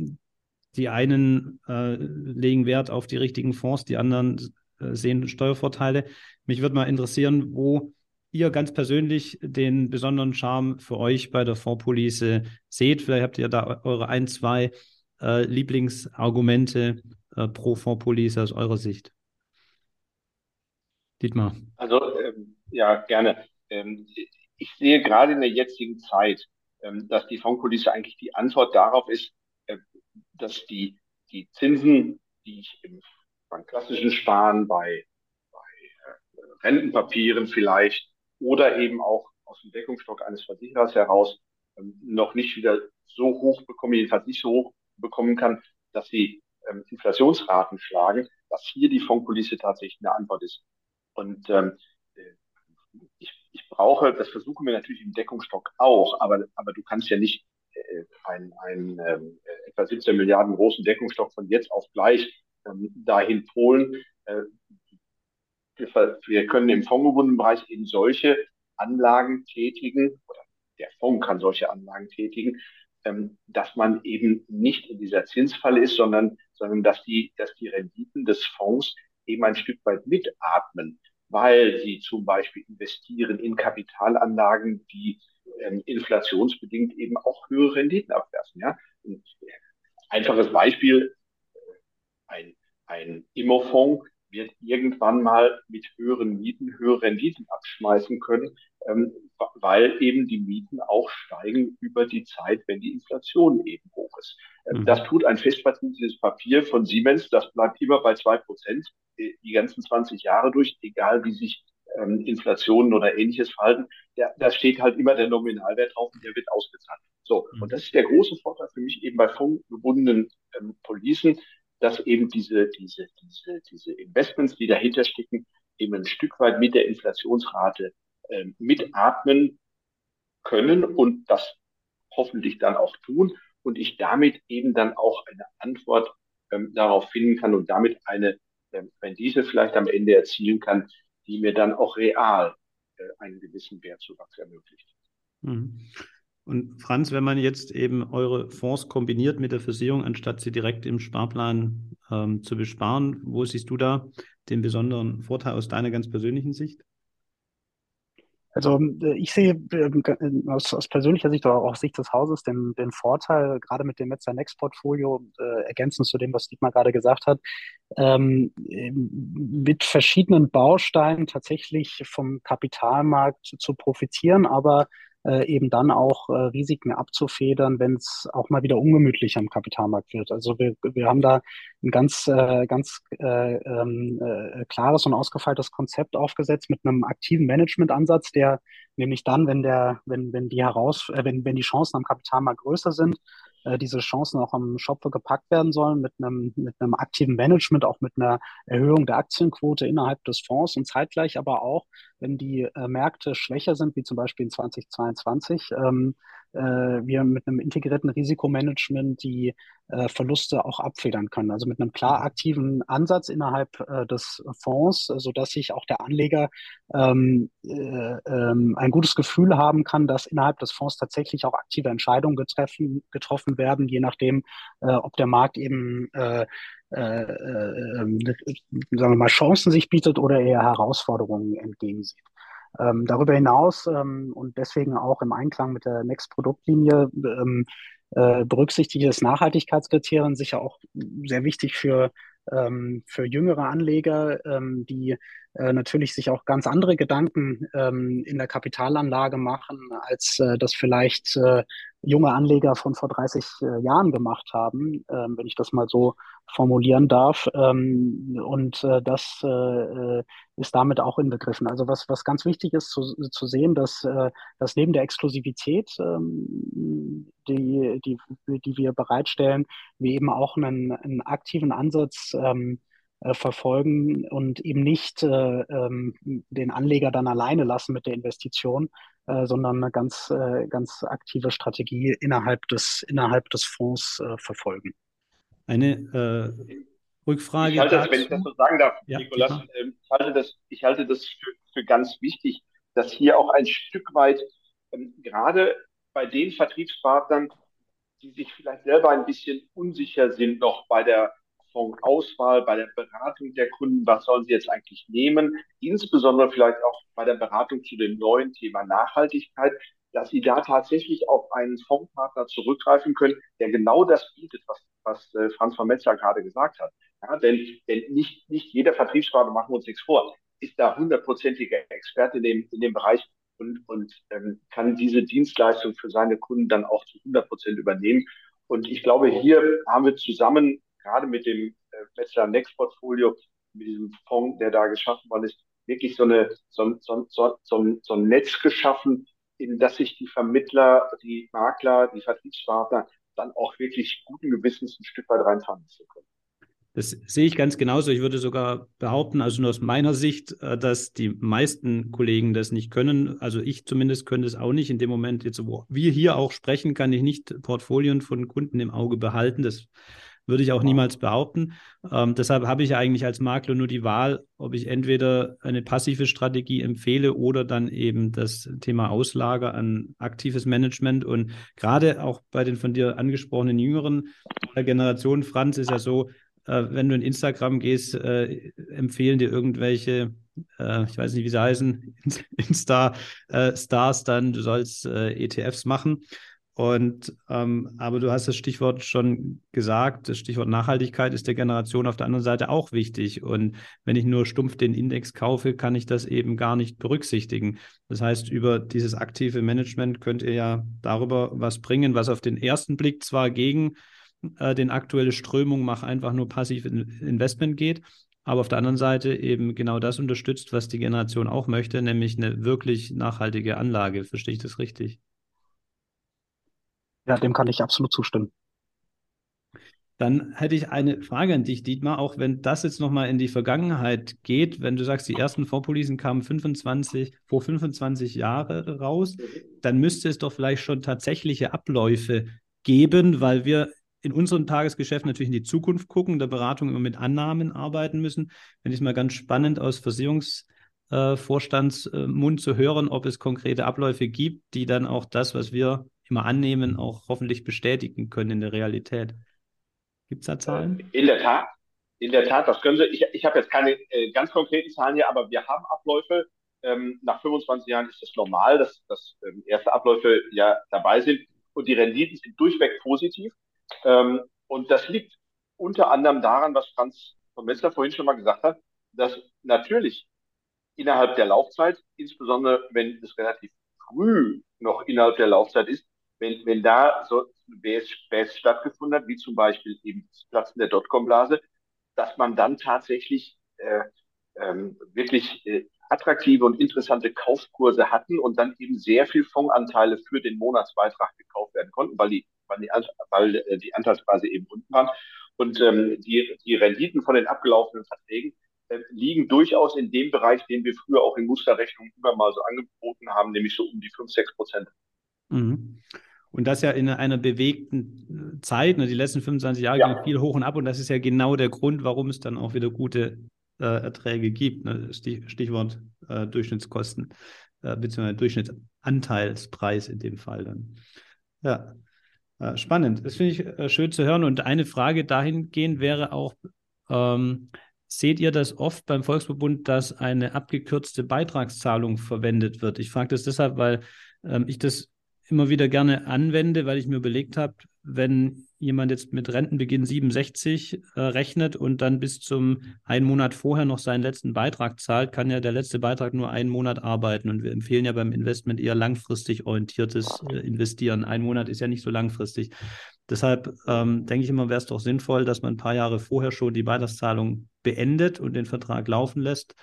die einen äh, legen Wert auf die richtigen Fonds, die anderen äh, sehen Steuervorteile. Mich würde mal interessieren, wo ihr ganz persönlich den besonderen Charme für euch bei der Fondspolice seht. Vielleicht habt ihr da eure ein, zwei äh, Lieblingsargumente äh, pro Fondspolice aus eurer Sicht. Dietmar. Also ähm, ja, gerne. Ähm, ich sehe gerade in der jetzigen Zeit, ähm, dass die Fondspolice eigentlich die Antwort darauf ist, dass die, die Zinsen, die ich im, beim klassischen Sparen, bei, bei äh, Rentenpapieren vielleicht oder eben auch aus dem Deckungsstock eines Versicherers heraus ähm, noch nicht wieder so hoch bekommen, jedenfalls nicht so hoch bekommen kann, dass sie ähm, Inflationsraten schlagen, dass hier die Fondspolice tatsächlich eine Antwort ist. Und ähm, äh, ich, ich brauche, das versuchen wir natürlich im Deckungsstock auch, aber, aber du kannst ja nicht äh, ein, ein ähm, etwa 17 Milliarden großen Deckungsstock von jetzt auf gleich ähm, dahin polen. Äh, wir, wir können im fondgebundenen Bereich eben solche Anlagen tätigen, oder der Fonds kann solche Anlagen tätigen, ähm, dass man eben nicht in dieser Zinsfalle ist, sondern, sondern dass die, dass die Renditen des Fonds eben ein Stück weit mitatmen, weil sie zum Beispiel investieren in Kapitalanlagen, die ähm, inflationsbedingt eben auch höhere Renditen abwerfen. Ja? Und einfaches Beispiel, ein, ein Immofonds wird irgendwann mal mit höheren Mieten höhere Renditen abschmeißen können, ähm, weil eben die Mieten auch steigen über die Zeit, wenn die Inflation eben hoch ist. Ähm, mhm. Das tut ein festverzinses Papier von Siemens, das bleibt immer bei zwei Prozent äh, die ganzen 20 Jahre durch, egal wie sich ähm, Inflationen oder ähnliches verhalten, der, da steht halt immer der Nominalwert drauf und der wird ausgezahlt. So, mhm. und das ist der große Vorteil für mich eben bei fondgebundenen ähm, Policen, dass eben diese, diese, diese, diese Investments, die dahinter stecken, eben ein Stück weit mit der Inflationsrate ähm, mitatmen können und das hoffentlich dann auch tun und ich damit eben dann auch eine Antwort ähm, darauf finden kann und damit eine ähm, Rendite vielleicht am Ende erzielen kann, die mir dann auch real äh, einen gewissen Wertzuwachs ermöglicht. Mhm. Und Franz, wenn man jetzt eben eure Fonds kombiniert mit der Versicherung, anstatt sie direkt im Sparplan ähm, zu besparen, wo siehst du da den besonderen Vorteil aus deiner ganz persönlichen Sicht? Also äh, ich sehe ähm, äh, aus, aus, persönlicher Sicht oder auch aus Sicht des Hauses den, den Vorteil, gerade mit dem Metzer Next Portfolio, äh, ergänzend zu dem, was Dietmar gerade gesagt hat, ähm, mit verschiedenen Bausteinen tatsächlich vom Kapitalmarkt zu profitieren, aber äh, eben dann auch äh, Risiken abzufedern, wenn es auch mal wieder ungemütlich am Kapitalmarkt wird. Also wir, wir haben da ein ganz, äh, ganz äh, ähm, äh, klares und ausgefeiltes Konzept aufgesetzt mit einem aktiven Managementansatz, der nämlich dann, wenn der, wenn, wenn die heraus, äh, wenn, wenn die Chancen am Kapitalmarkt größer sind, äh, diese Chancen auch am Schopfe gepackt werden sollen mit einem, mit einem aktiven Management, auch mit einer Erhöhung der Aktienquote innerhalb des Fonds und zeitgleich aber auch, wenn die äh, Märkte schwächer sind, wie zum Beispiel in 2022, ähm, äh, wir mit einem integrierten Risikomanagement die äh, Verluste auch abfedern können. Also mit einem klar aktiven Ansatz innerhalb äh, des Fonds, äh, sodass sich auch der Anleger ähm, äh, ähm, ein gutes Gefühl haben kann, dass innerhalb des Fonds tatsächlich auch aktive Entscheidungen getreffen, getroffen werden, je nachdem, ob der Markt eben äh, äh, äh, ähm, sagen wir mal, Chancen sich bietet oder eher Herausforderungen entgegensieht. Ähm, darüber hinaus ähm, und deswegen auch im Einklang mit der Next-Produktlinie ähm, äh, berücksichtigt das Nachhaltigkeitskriterien sicher auch sehr wichtig für, ähm, für jüngere Anleger, ähm, die äh, natürlich sich auch ganz andere Gedanken ähm, in der Kapitalanlage machen, als äh, das vielleicht äh, junge Anleger von vor 30 äh, Jahren gemacht haben, ähm, wenn ich das mal so formulieren darf. Ähm, und äh, das äh, ist damit auch inbegriffen. Also was, was ganz wichtig ist zu, zu sehen, dass, äh, dass neben der Exklusivität, ähm, die, die, die wir bereitstellen, wir eben auch einen, einen aktiven Ansatz ähm, äh, verfolgen und eben nicht äh, ähm, den Anleger dann alleine lassen mit der Investition, äh, sondern eine ganz, äh, ganz aktive Strategie innerhalb des, innerhalb des Fonds äh, verfolgen. Eine äh, Rückfrage. Ich halte das, wenn ich das so sagen darf, ja, Nikolas, äh, ich halte das, ich halte das für, für ganz wichtig, dass hier auch ein Stück weit ähm, gerade bei den Vertriebspartnern, die sich vielleicht selber ein bisschen unsicher sind noch bei der Fondsauswahl, bei der Beratung der Kunden, was sollen sie jetzt eigentlich nehmen, insbesondere vielleicht auch bei der Beratung zu dem neuen Thema Nachhaltigkeit, dass sie da tatsächlich auf einen Fondspartner zurückgreifen können, der genau das bietet, was, was äh, Franz von Metzler gerade gesagt hat. Ja, denn, denn nicht, nicht jeder Vertriebspartner, machen wir uns nichts vor, ist da hundertprozentiger Experte in dem, in dem Bereich und, und ähm, kann diese Dienstleistung für seine Kunden dann auch zu 100 Prozent übernehmen. Und ich glaube, hier haben wir zusammen gerade mit dem äh, Metzler Next Portfolio, mit diesem Fonds, der da geschaffen worden ist, wirklich so, eine, so, so, so, so, ein Netz geschaffen, in das sich die Vermittler, die Makler, die Vertriebspartner dann auch wirklich guten Gewissens ein Stück weit reinfahren zu können. Das sehe ich ganz genauso. Ich würde sogar behaupten, also nur aus meiner Sicht, äh, dass die meisten Kollegen das nicht können. Also ich zumindest könnte es auch nicht. In dem Moment, jetzt, wo wir hier auch sprechen, kann ich nicht Portfolien von Kunden im Auge behalten. Das würde ich auch niemals behaupten. Ähm, deshalb habe ich eigentlich als Makler nur die Wahl, ob ich entweder eine passive Strategie empfehle oder dann eben das Thema Auslager an aktives Management. Und gerade auch bei den von dir angesprochenen jüngeren Generationen, Franz, ist ja so, äh, wenn du in Instagram gehst, äh, empfehlen dir irgendwelche äh, ich weiß nicht, wie sie heißen, Insta-Stars äh, dann, du sollst äh, ETFs machen. Und ähm, aber du hast das Stichwort schon gesagt, das Stichwort Nachhaltigkeit ist der Generation auf der anderen Seite auch wichtig. Und wenn ich nur stumpf den Index kaufe, kann ich das eben gar nicht berücksichtigen. Das heißt, über dieses aktive Management könnt ihr ja darüber was bringen, was auf den ersten Blick zwar gegen äh, den aktuelle Strömung mach einfach nur passiv Investment geht, aber auf der anderen Seite eben genau das unterstützt, was die Generation auch möchte, nämlich eine wirklich nachhaltige Anlage. Verstehe ich das richtig? Ja, dem kann ich absolut zustimmen. Dann hätte ich eine Frage an dich, Dietmar, auch wenn das jetzt nochmal in die Vergangenheit geht, wenn du sagst, die ersten Fondspolicen kamen 25, vor 25 Jahren raus, dann müsste es doch vielleicht schon tatsächliche Abläufe geben, weil wir in unserem Tagesgeschäft natürlich in die Zukunft gucken, der Beratung immer mit Annahmen arbeiten müssen. Finde ich es mal ganz spannend aus Versicherungsvorstandsmund äh, zu hören, ob es konkrete Abläufe gibt, die dann auch das, was wir immer annehmen, auch hoffentlich bestätigen können in der Realität. Gibt es da Zahlen? In der Tat. In der Tat, das können Sie. Ich, ich habe jetzt keine äh, ganz konkreten Zahlen hier, aber wir haben Abläufe. Ähm, nach 25 Jahren ist das normal, dass, dass ähm, erste Abläufe ja dabei sind und die Renditen sind durchweg positiv. Ähm, und das liegt unter anderem daran, was Franz von Metzler vorhin schon mal gesagt hat, dass natürlich innerhalb der Laufzeit, insbesondere wenn es relativ früh noch innerhalb der Laufzeit ist, wenn, wenn da so BS, stattgefunden hat, wie zum Beispiel eben das Platzen der Dotcom-Blase, dass man dann tatsächlich äh, ähm, wirklich äh, attraktive und interessante Kaufkurse hatten und dann eben sehr viel Fondsanteile für den Monatsbeitrag gekauft werden konnten, weil die, weil die, weil äh, die Anteilspreise eben unten waren. Und ähm, die, die Renditen von den abgelaufenen Verträgen äh, liegen durchaus in dem Bereich, den wir früher auch in Musterrechnungen immer mal so angeboten haben, nämlich so um die 5, 6 Prozent. Mhm. Und das ja in einer bewegten Zeit, ne, die letzten 25 Jahre ja. viel hoch und ab. Und das ist ja genau der Grund, warum es dann auch wieder gute äh, Erträge gibt. Ne? Stichwort äh, Durchschnittskosten, äh, beziehungsweise Durchschnittsanteilspreis in dem Fall dann. Ja, äh, spannend. Das finde ich äh, schön zu hören. Und eine Frage dahingehend wäre auch, ähm, seht ihr das oft beim Volksverbund, dass eine abgekürzte Beitragszahlung verwendet wird? Ich frage das deshalb, weil ähm, ich das immer wieder gerne anwende, weil ich mir überlegt habe, wenn jemand jetzt mit Rentenbeginn 67 äh, rechnet und dann bis zum einen Monat vorher noch seinen letzten Beitrag zahlt, kann ja der letzte Beitrag nur einen Monat arbeiten. Und wir empfehlen ja beim Investment eher langfristig orientiertes äh, Investieren. Ein Monat ist ja nicht so langfristig. Deshalb ähm, denke ich immer, wäre es doch sinnvoll, dass man ein paar Jahre vorher schon die Beitragszahlung beendet und den Vertrag laufen lässt.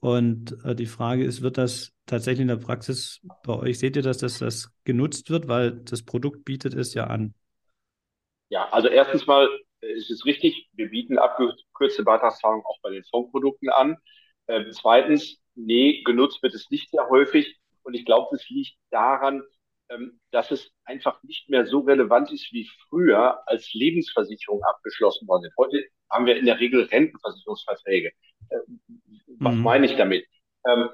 Und äh, die Frage ist, wird das tatsächlich in der Praxis bei euch, seht ihr, dass das, das genutzt wird, weil das Produkt bietet es ja an? Ja, also erstens mal äh, ist es richtig, wir bieten abgekürzte Beitragszahlungen auch bei den Fondsprodukten an. Ähm, zweitens, nee, genutzt wird es nicht sehr häufig. Und ich glaube, das liegt daran, ähm, dass es einfach nicht mehr so relevant ist wie früher, als Lebensversicherungen abgeschlossen worden sind. Heute haben wir in der Regel Rentenversicherungsverträge. Was mhm. meine ich damit? Ähm,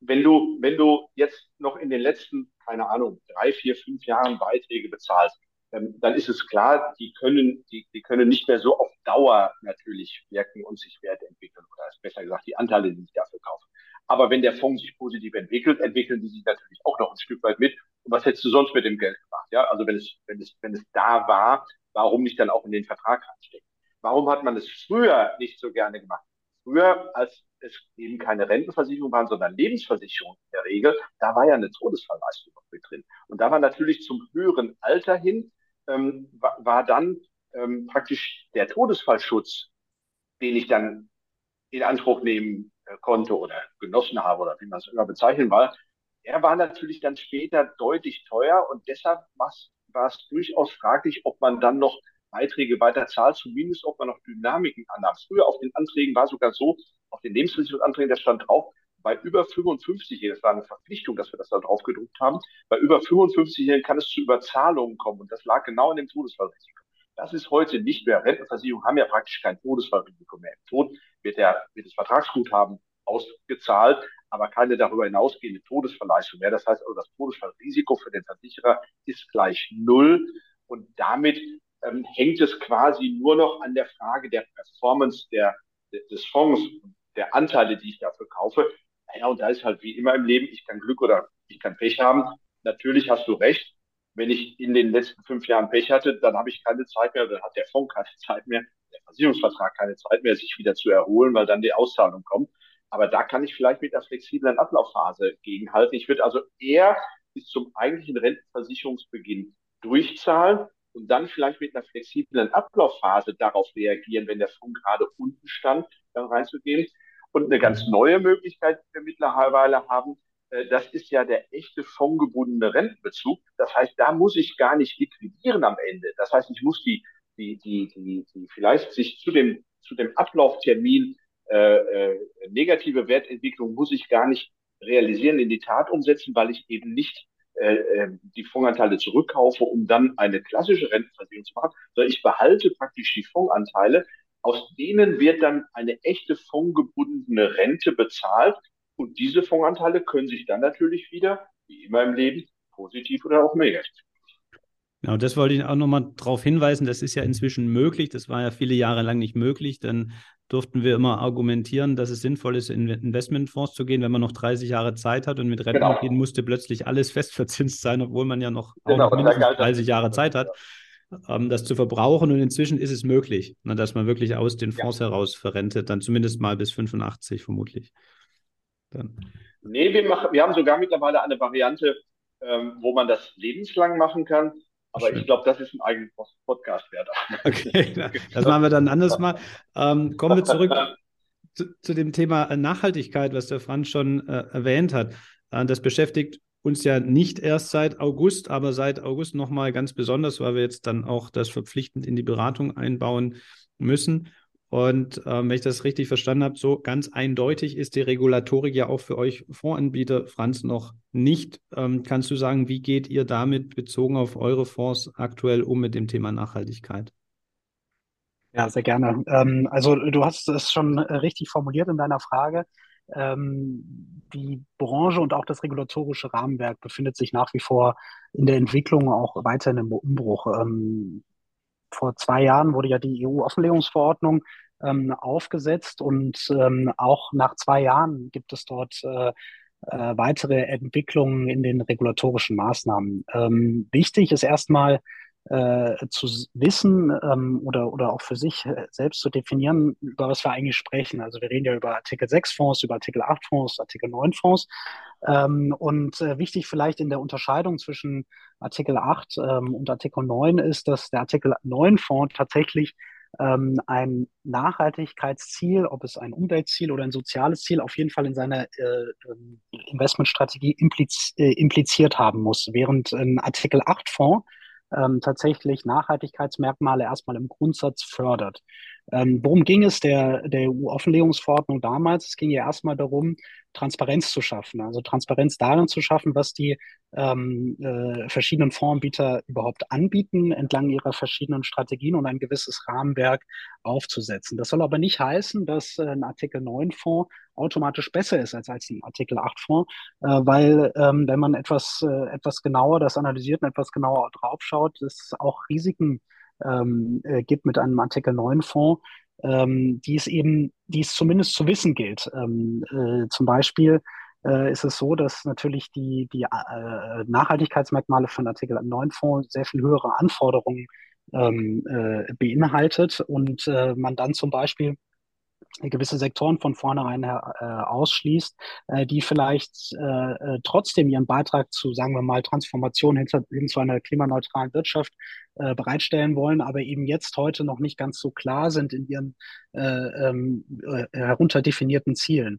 wenn du, wenn du jetzt noch in den letzten, keine Ahnung, drei, vier, fünf Jahren Beiträge bezahlst, ähm, dann ist es klar, die können, die, die können nicht mehr so auf Dauer natürlich wirken und sich Werte entwickeln. Oder ist besser gesagt, die Anteile, die ich dafür kaufe. Aber wenn der Fonds sich positiv entwickelt, entwickeln die sich natürlich auch noch ein Stück weit mit. Und was hättest du sonst mit dem Geld gemacht? Ja, also wenn es, wenn es, wenn es da war, warum nicht dann auch in den Vertrag reinstecken? Warum hat man es früher nicht so gerne gemacht? Früher, als es eben keine Rentenversicherung waren, sondern Lebensversicherung in der Regel, da war ja eine Todesfallleistung mit drin. Und da war natürlich zum höheren Alter hin ähm, war, war dann ähm, praktisch der Todesfallschutz, den ich dann in Anspruch nehmen äh, konnte oder genossen habe oder wie man es immer bezeichnen will, er war natürlich dann später deutlich teuer und deshalb war es durchaus fraglich, ob man dann noch Beiträge weiter zahlt, zumindest ob man noch Dynamiken annahm. Früher auf den Anträgen war sogar so, auf den Lebensversicherungsanträgen, da stand drauf, bei über 55 Jährigen, das war eine Verpflichtung, dass wir das da drauf gedruckt haben, bei über 55 Jährigen kann es zu Überzahlungen kommen und das lag genau in dem Todesfallrisiko. Das ist heute nicht mehr. Rentenversicherungen haben ja praktisch kein Todesfallrisiko mehr. Im Tod wird, der, wird das Vertragsguthaben ausgezahlt, aber keine darüber hinausgehende Todesverleistung mehr. Das heißt also, das Todesfallrisiko für den Versicherer ist gleich null und damit ähm, hängt es quasi nur noch an der Frage der Performance der, des Fonds der Anteile, die ich dafür kaufe. Ja, und da ist halt wie immer im Leben, ich kann Glück oder ich kann Pech haben. Natürlich hast du recht. Wenn ich in den letzten fünf Jahren Pech hatte, dann habe ich keine Zeit mehr, dann hat der Fonds keine Zeit mehr, der Versicherungsvertrag keine Zeit mehr, sich wieder zu erholen, weil dann die Auszahlung kommt. Aber da kann ich vielleicht mit einer flexiblen Ablaufphase gegenhalten. Ich würde also eher bis zum eigentlichen Rentenversicherungsbeginn durchzahlen und dann vielleicht mit einer flexiblen Ablaufphase darauf reagieren, wenn der Fonds gerade unten stand, dann reinzugehen. Und eine ganz neue Möglichkeit, die wir mittlerweile haben, äh, das ist ja der echte fondgebundene Rentenbezug. Das heißt, da muss ich gar nicht liquidieren am Ende. Das heißt, ich muss die, die, die, die, die vielleicht sich zu dem, zu dem Ablauftermin äh, äh, negative Wertentwicklung muss ich gar nicht realisieren, in die Tat umsetzen, weil ich eben nicht äh, äh die Fondsanteile zurückkaufe, um dann eine klassische Rentenversicherung zu machen, sondern ich behalte praktisch die Fondsanteile, aus denen wird dann eine echte fondgebundene Rente bezahlt. Und diese Fondsanteile können sich dann natürlich wieder, wie immer im Leben, positiv oder auch negativ. Genau, das wollte ich auch nochmal darauf hinweisen. Das ist ja inzwischen möglich. Das war ja viele Jahre lang nicht möglich. Dann durften wir immer argumentieren, dass es sinnvoll ist, in Investmentfonds zu gehen, wenn man noch 30 Jahre Zeit hat und mit Renten genau. gehen musste plötzlich alles festverzinst sein, obwohl man ja noch, genau, noch mindestens 30 Jahre Zeit hat ähm, das zu verbrauchen. Und inzwischen ist es möglich, ne, dass man wirklich aus den Fonds ja. heraus verrentet, dann zumindest mal bis 85 vermutlich. Dann. Nee, wir, machen, wir haben sogar mittlerweile eine Variante, ähm, wo man das lebenslang machen kann. Aber Schön. ich glaube, das ist ein eigener Podcast wert. Okay, das machen wir dann anders mal. Ähm, kommen wir zurück zu, zu, dem Thema Nachhaltigkeit, was der Franz schon äh, erwähnt hat. Äh, das beschäftigt uns ja nicht erst seit August, aber seit August nochmal ganz besonders, weil wir jetzt dann auch das verpflichtend in die Beratung einbauen müssen. Und ähm, wenn ich das richtig verstanden habe, so ganz eindeutig ist die Regulatorik ja auch für euch Fondsanbieter, Franz, noch nicht. Ähm, kannst du sagen, wie geht ihr damit bezogen auf eure Fonds aktuell um mit dem Thema Nachhaltigkeit? Ja, sehr gerne. Ähm, also du hast es schon richtig formuliert in deiner Frage. Ähm, die Branche und auch das regulatorische Rahmenwerk befindet sich nach wie vor in der Entwicklung, auch weiterhin im Umbruch. Ähm, vor zwei Jahren wurde ja die EU-Offenlegungsverordnung ähm, aufgesetzt und ähm, auch nach zwei Jahren gibt es dort äh, äh, weitere Entwicklungen in den regulatorischen Maßnahmen. Ähm, wichtig ist erstmal äh, zu wissen ähm, oder, oder auch für sich äh, selbst zu definieren, über was wir eigentlich sprechen. Also wir reden ja über Artikel 6 Fonds, über Artikel 8 Fonds, Artikel 9 Fonds. Ähm, und äh, wichtig vielleicht in der Unterscheidung zwischen Artikel 8 ähm, und Artikel 9 ist, dass der Artikel 9 Fonds tatsächlich ähm, ein Nachhaltigkeitsziel, ob es ein Umweltziel oder ein soziales Ziel, auf jeden Fall in seiner äh, ähm, Investmentstrategie impliz äh, impliziert haben muss. Während ein Artikel 8 Fonds ähm, tatsächlich Nachhaltigkeitsmerkmale erstmal im Grundsatz fördert. Ähm, worum ging es der, der EU-Offenlegungsverordnung damals? Es ging ja erstmal darum, Transparenz zu schaffen. Also Transparenz darin zu schaffen, was die ähm, äh, verschiedenen Fondsanbieter überhaupt anbieten, entlang ihrer verschiedenen Strategien und ein gewisses Rahmenwerk aufzusetzen. Das soll aber nicht heißen, dass äh, ein Artikel 9 Fonds automatisch besser ist als, als ein Artikel 8 Fonds, äh, weil ähm, wenn man etwas, äh, etwas genauer das analysiert und etwas genauer draufschaut, es auch Risiken ähm, äh, gibt mit einem Artikel 9 Fonds, ähm, die es eben, die es zumindest zu wissen gilt. Ähm, äh, zum Beispiel äh, ist es so, dass natürlich die, die äh, Nachhaltigkeitsmerkmale von Artikel 9 Fonds sehr viel höhere Anforderungen ähm, äh, beinhaltet und äh, man dann zum Beispiel gewisse Sektoren von vornherein äh, ausschließt, äh, die vielleicht äh, äh, trotzdem ihren Beitrag zu, sagen wir mal, Transformation hin, hin zu einer klimaneutralen Wirtschaft äh, bereitstellen wollen, aber eben jetzt heute noch nicht ganz so klar sind in ihren äh, ähm, äh, herunterdefinierten Zielen.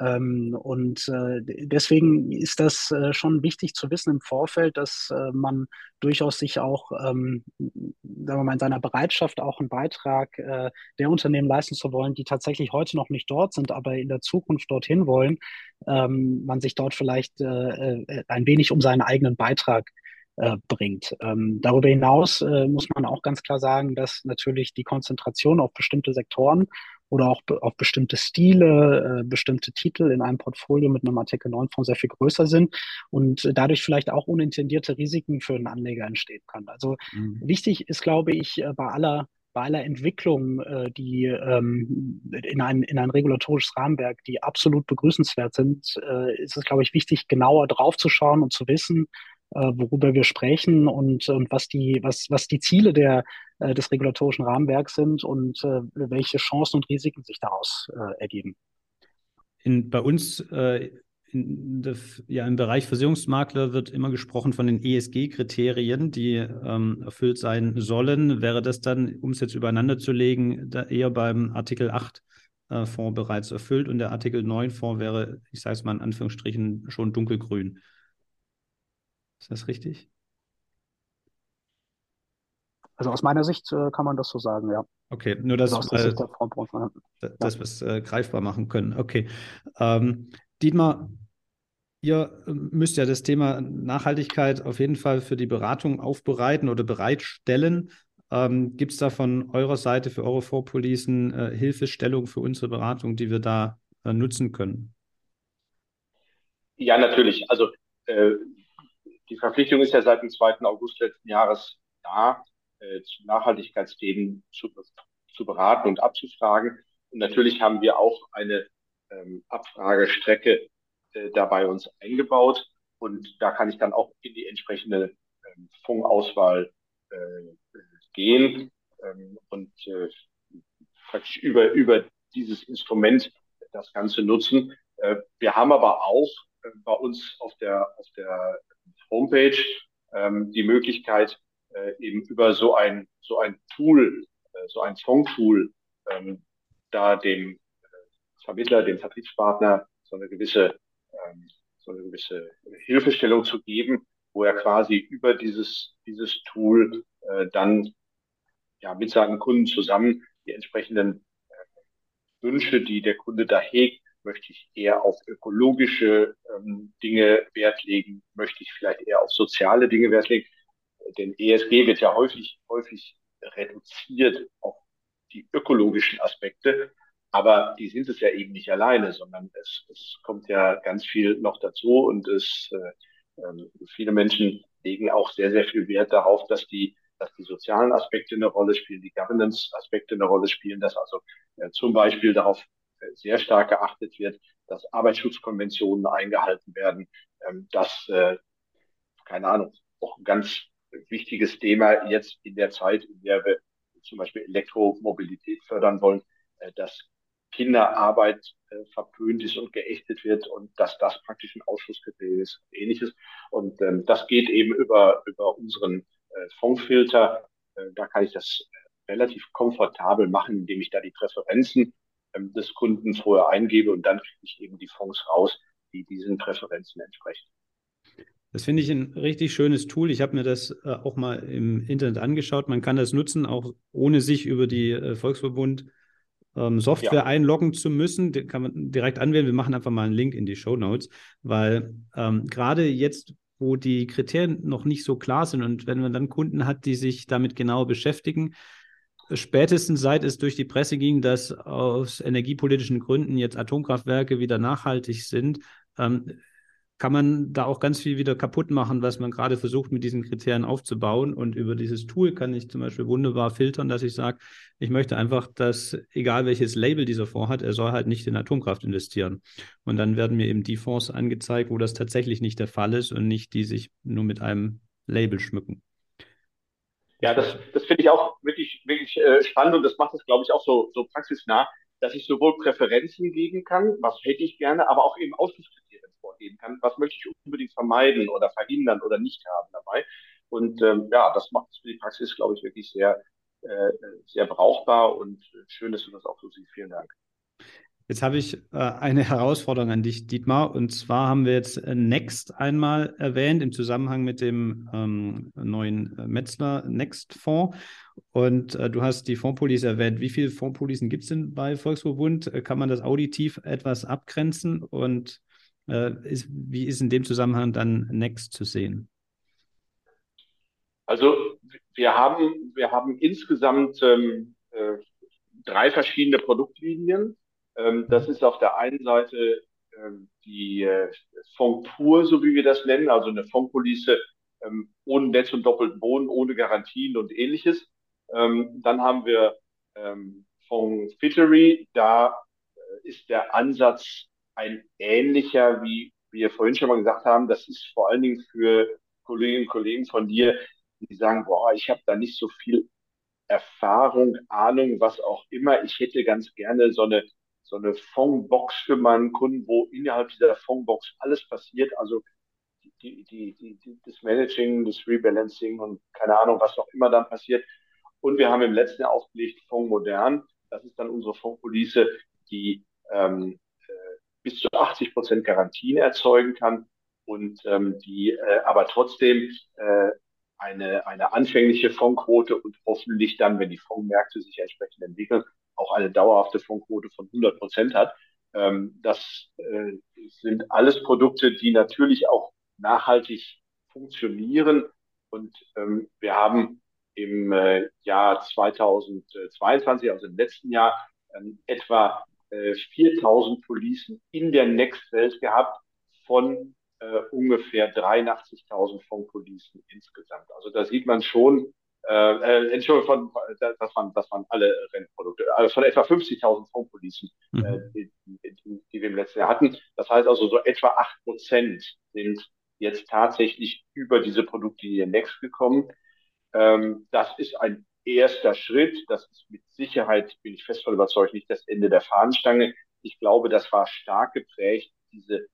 Ähm, und äh, deswegen ist das äh, schon wichtig zu wissen im Vorfeld, dass äh, man durchaus sich auch, ähm, sagen wir mal, in seiner Bereitschaft auch einen Beitrag äh, der Unternehmen leisten zu wollen, die tatsächlich heute noch nicht dort sind, aber in der Zukunft dorthin wollen, ähm, man sich dort vielleicht äh, äh ein wenig um seinen eigenen Beitrag äh, bringt. Ähm, darüber hinaus äh, muss man auch ganz klar sagen, dass natürlich die Konzentration auf bestimmte Sektoren oder auch auf bestimmte Stile, äh, bestimmte Titel in einem Portfolio mit einem Artikel 9 Fonds sehr viel größer sind und dadurch vielleicht auch unintendierte Risiken für einen Anleger entstehen können. Also mhm. wichtig ist, glaube ich, äh, bei aller bei aller Entwicklung, äh, die ähm, in, ein, in ein regulatorisches Rahmenwerk, die absolut begrüßenswert sind, äh, ist es, glaube ich, wichtig, genauer draufzuschauen und zu wissen, worüber wir sprechen und, und was, die, was, was die Ziele der, äh, des regulatorischen Rahmenwerks sind und äh, welche Chancen und Risiken sich daraus ergeben. In, bei uns in der, ja, im Bereich Versicherungsmakler wird immer gesprochen von den ESG-Kriterien, die ähm, erfüllt sein sollen. Wäre das dann, um es jetzt übereinander zu legen, eher beim Artikel 8 äh, Fonds bereits erfüllt und der Artikel 9 Fonds wäre, ich sage es mal in Anführungsstrichen, schon dunkelgrün? Ist das richtig? Also aus meiner Sicht äh, kann man das so sagen, ja. Okay, nur dass also äh, dass wir es äh, greifbar machen können. Okay. Ähm, Dietmar, ihr ähm, müsst ja das Thema Nachhaltigkeit auf jeden Fall für die Beratung aufbereiten oder bereitstellen. Ähm, Gibt es da von eurer Seite für eure Vorpolicen äh, Hilfestellung für unsere Beratung, die wir da äh, nutzen können? Ja, natürlich. Also äh, die Verpflichtung ist ja seit dem 2. August letzten Jahres da, äh, zu Nachhaltigkeitsthemen zu, zu beraten und abzufragen. Und natürlich haben wir auch eine ähm, Abfragestrecke äh, dabei uns eingebaut. Und da kann ich dann auch in die entsprechende ähm, Funkauswahl äh, gehen ähm, und äh, praktisch über, über dieses Instrument das Ganze nutzen. Äh, wir haben aber auch bei uns auf der, auf der Homepage ähm, die Möglichkeit, äh, eben über so ein, so ein Tool, äh, so ein Song-Tool, ähm, da dem äh, Vermittler, dem Vertriebspartner so eine gewisse, ähm, so eine gewisse Hilfestellung zu geben, wo er quasi über dieses, dieses Tool äh, dann ja, mit seinen Kunden zusammen die entsprechenden Wünsche, die der Kunde da hegt, möchte ich eher auf ökologische ähm, Dinge Wert legen, möchte ich vielleicht eher auf soziale Dinge Wert legen. Denn ESG wird ja häufig, häufig reduziert auf die ökologischen Aspekte. Aber die sind es ja eben nicht alleine, sondern es, es kommt ja ganz viel noch dazu und es, äh, äh, viele Menschen legen auch sehr, sehr viel Wert darauf, dass die, dass die sozialen Aspekte eine Rolle spielen, die Governance-Aspekte eine Rolle spielen, dass also äh, zum Beispiel darauf sehr stark geachtet wird, dass Arbeitsschutzkonventionen eingehalten werden, ähm, dass, äh, keine Ahnung, auch ein ganz wichtiges Thema jetzt in der Zeit, in der wir zum Beispiel Elektromobilität fördern wollen, äh, dass Kinderarbeit äh, verpönt ist und geächtet wird und dass das praktisch ein Ausschlusskriterium ist und ähnliches. Und ähm, das geht eben über, über unseren Fondsfilter. Da kann ich das relativ komfortabel machen, indem ich da die Präferenzen des Kunden vorher eingebe und dann kriege ich eben die Fonds raus, die diesen Präferenzen entsprechen. Das finde ich ein richtig schönes Tool. Ich habe mir das äh, auch mal im Internet angeschaut. Man kann das nutzen, auch ohne sich über die äh, Volksverbund ähm, Software ja. einloggen zu müssen. Den kann man direkt anwählen. Wir machen einfach mal einen Link in die Show Notes, weil ähm, gerade jetzt, wo die Kriterien noch nicht so klar sind und wenn man dann Kunden hat, die sich damit genau beschäftigen, spätestens seit es durch die Presse ging, dass aus energiepolitischen Gründen jetzt Atomkraftwerke wieder nachhaltig sind, ähm, kann man da auch ganz viel wieder kaputt machen, was man gerade versucht mit diesen Kriterien aufzubauen. Und über dieses Tool kann ich zum Beispiel wunderbar filtern, dass ich sage, ich möchte einfach, dass egal welches Label dieser Fonds hat, er soll halt nicht in Atomkraft investieren. Und dann werden mir eben die Fonds angezeigt, wo das tatsächlich nicht der Fall ist und nicht die sich nur mit einem Label schmücken. Ja, das, das finde ich auch wirklich, wirklich äh, spannend und das macht es, glaube ich, auch so, so praxisnah, dass ich sowohl Präferenzen geben kann, was hätte ich gerne, aber auch eben Ausschlusskriterien vorgeben kann, was möchte ich unbedingt vermeiden oder verhindern oder nicht haben dabei. Und ähm, ja, das macht es für die Praxis, glaube ich, wirklich sehr, äh, sehr brauchbar und schön, dass du das auch so siehst. Vielen Dank. Jetzt habe ich äh, eine Herausforderung an dich, Dietmar. Und zwar haben wir jetzt äh, Next einmal erwähnt im Zusammenhang mit dem ähm, neuen äh, Metzler Next-Fonds. Und äh, du hast die Fondspolice erwähnt. Wie viele Fondspolicen gibt es denn bei Volksverbund? Kann man das auditiv etwas abgrenzen? Und wie ist in dem Zusammenhang dann Next zu sehen? Also wir haben, wir haben insgesamt ähm, drei verschiedene Produktlinien. Ähm, das ist auf der einen Seite ähm, die äh, Fonds pur, so wie wir das nennen, also eine Fondspolice ähm, ohne Netz und doppelten Boden, ohne Garantien und ähnliches. Ähm, dann haben wir ähm, Fonds Fittery, da äh, ist der Ansatz ein ähnlicher, wie wir vorhin schon mal gesagt haben. Das ist vor allen Dingen für Kolleginnen und Kollegen von dir, die sagen, boah, ich habe da nicht so viel Erfahrung, Ahnung, was auch immer. Ich hätte ganz gerne so eine so eine Fondbox für meinen Kunden, wo innerhalb dieser Fondbox alles passiert, also die, die, die, das Managing, das Rebalancing und keine Ahnung, was noch immer dann passiert. Und wir haben im letzten Jahr aufgelegt Fonds Modern. Das ist dann unsere Fondspolice, die ähm, äh, bis zu 80 Prozent Garantien erzeugen kann und ähm, die äh, aber trotzdem äh, eine, eine anfängliche Fondquote und hoffentlich dann, wenn die Fondsmärkte sich entsprechend entwickeln, auch eine dauerhafte Fondquote von 100 Prozent hat. Ähm, das äh, sind alles Produkte, die natürlich auch nachhaltig funktionieren. Und ähm, wir haben im äh, Jahr 2022, also im letzten Jahr, ähm, etwa äh, 4000 Policen in der Next-Welt gehabt von äh, ungefähr 83.000 Fondpolicen insgesamt. Also da sieht man schon, äh, äh, Entschuldigung, von, das, waren, das waren alle Rennprodukte, also von etwa 50.000 Fondspolicen, mhm. äh, die, die, die, wir im letzten Jahr hatten. Das heißt also, so etwa acht Prozent sind jetzt tatsächlich über diese Produktlinie Next gekommen. Ähm, das ist ein erster Schritt. Das ist mit Sicherheit, bin ich fest von überzeugt, nicht das Ende der Fahnenstange. Ich glaube, das war stark geprägt, diese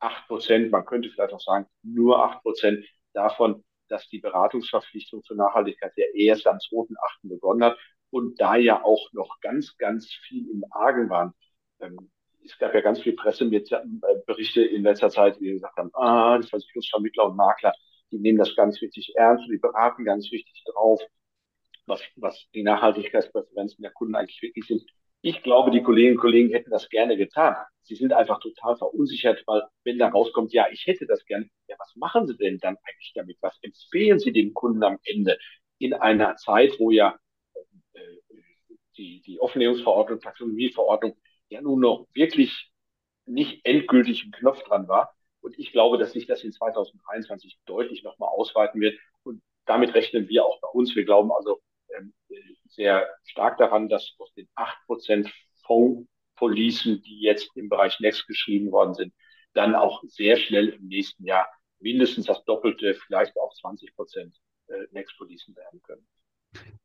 acht Prozent, man könnte vielleicht auch sagen, nur acht Prozent davon dass die Beratungsverpflichtung zur Nachhaltigkeit ja erst am 2.8. begonnen hat und da ja auch noch ganz, ganz viel im Argen waren. Ähm, es gab ja ganz viel Presseberichte in letzter Zeit, die gesagt haben, ah, die Versicherungsvermittler und Makler, die nehmen das ganz richtig ernst und die beraten ganz richtig drauf, was, was die Nachhaltigkeitspräferenzen der Kunden eigentlich wirklich sind. Ich glaube, die Kolleginnen und Kollegen hätten das gerne getan. Sie sind einfach total verunsichert, weil wenn da rauskommt, ja, ich hätte das gern, ja, was machen Sie denn dann eigentlich damit? Was empfehlen Sie dem Kunden am Ende in einer Zeit, wo ja äh, die, die Offenlegungsverordnung, Taxonomieverordnung ja nun noch wirklich nicht endgültig ein Knopf dran war. Und ich glaube, dass sich das in 2023 deutlich nochmal ausweiten wird. Und damit rechnen wir auch bei uns. Wir glauben also sehr stark daran, dass aus den 8% Fondspolicen, die jetzt im Bereich Next geschrieben worden sind, dann auch sehr schnell im nächsten Jahr mindestens das Doppelte, vielleicht auch 20 Prozent äh, Next-Policen werden können.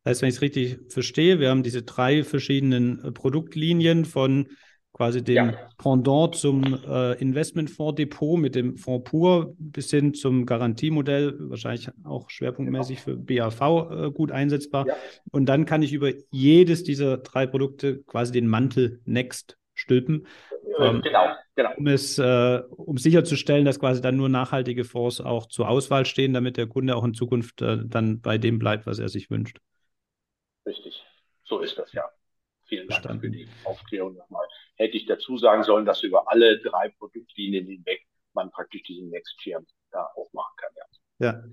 Das heißt, wenn ich es richtig verstehe, wir haben diese drei verschiedenen äh, Produktlinien von quasi dem ja. Pendant zum äh, Investmentfonds-Depot mit dem Fonds pur bis hin zum Garantiemodell, wahrscheinlich auch schwerpunktmäßig genau. für BAV äh, gut einsetzbar. Ja. Und dann kann ich über jedes dieser drei Produkte quasi den Mantel Next stülpen. Ähm, genau, genau. Um es, äh, um sicherzustellen, dass quasi dann nur nachhaltige Fonds auch zur Auswahl stehen, damit der Kunde auch in Zukunft äh, dann bei dem bleibt, was er sich wünscht. Richtig, so ist das ja. Vielen Dank Verstanden. für die Aufklärung nochmal. Hätte ich dazu sagen sollen, dass über alle drei Produktlinien hinweg man praktisch diesen Next-Schirm da auch machen kann. Ja. ja.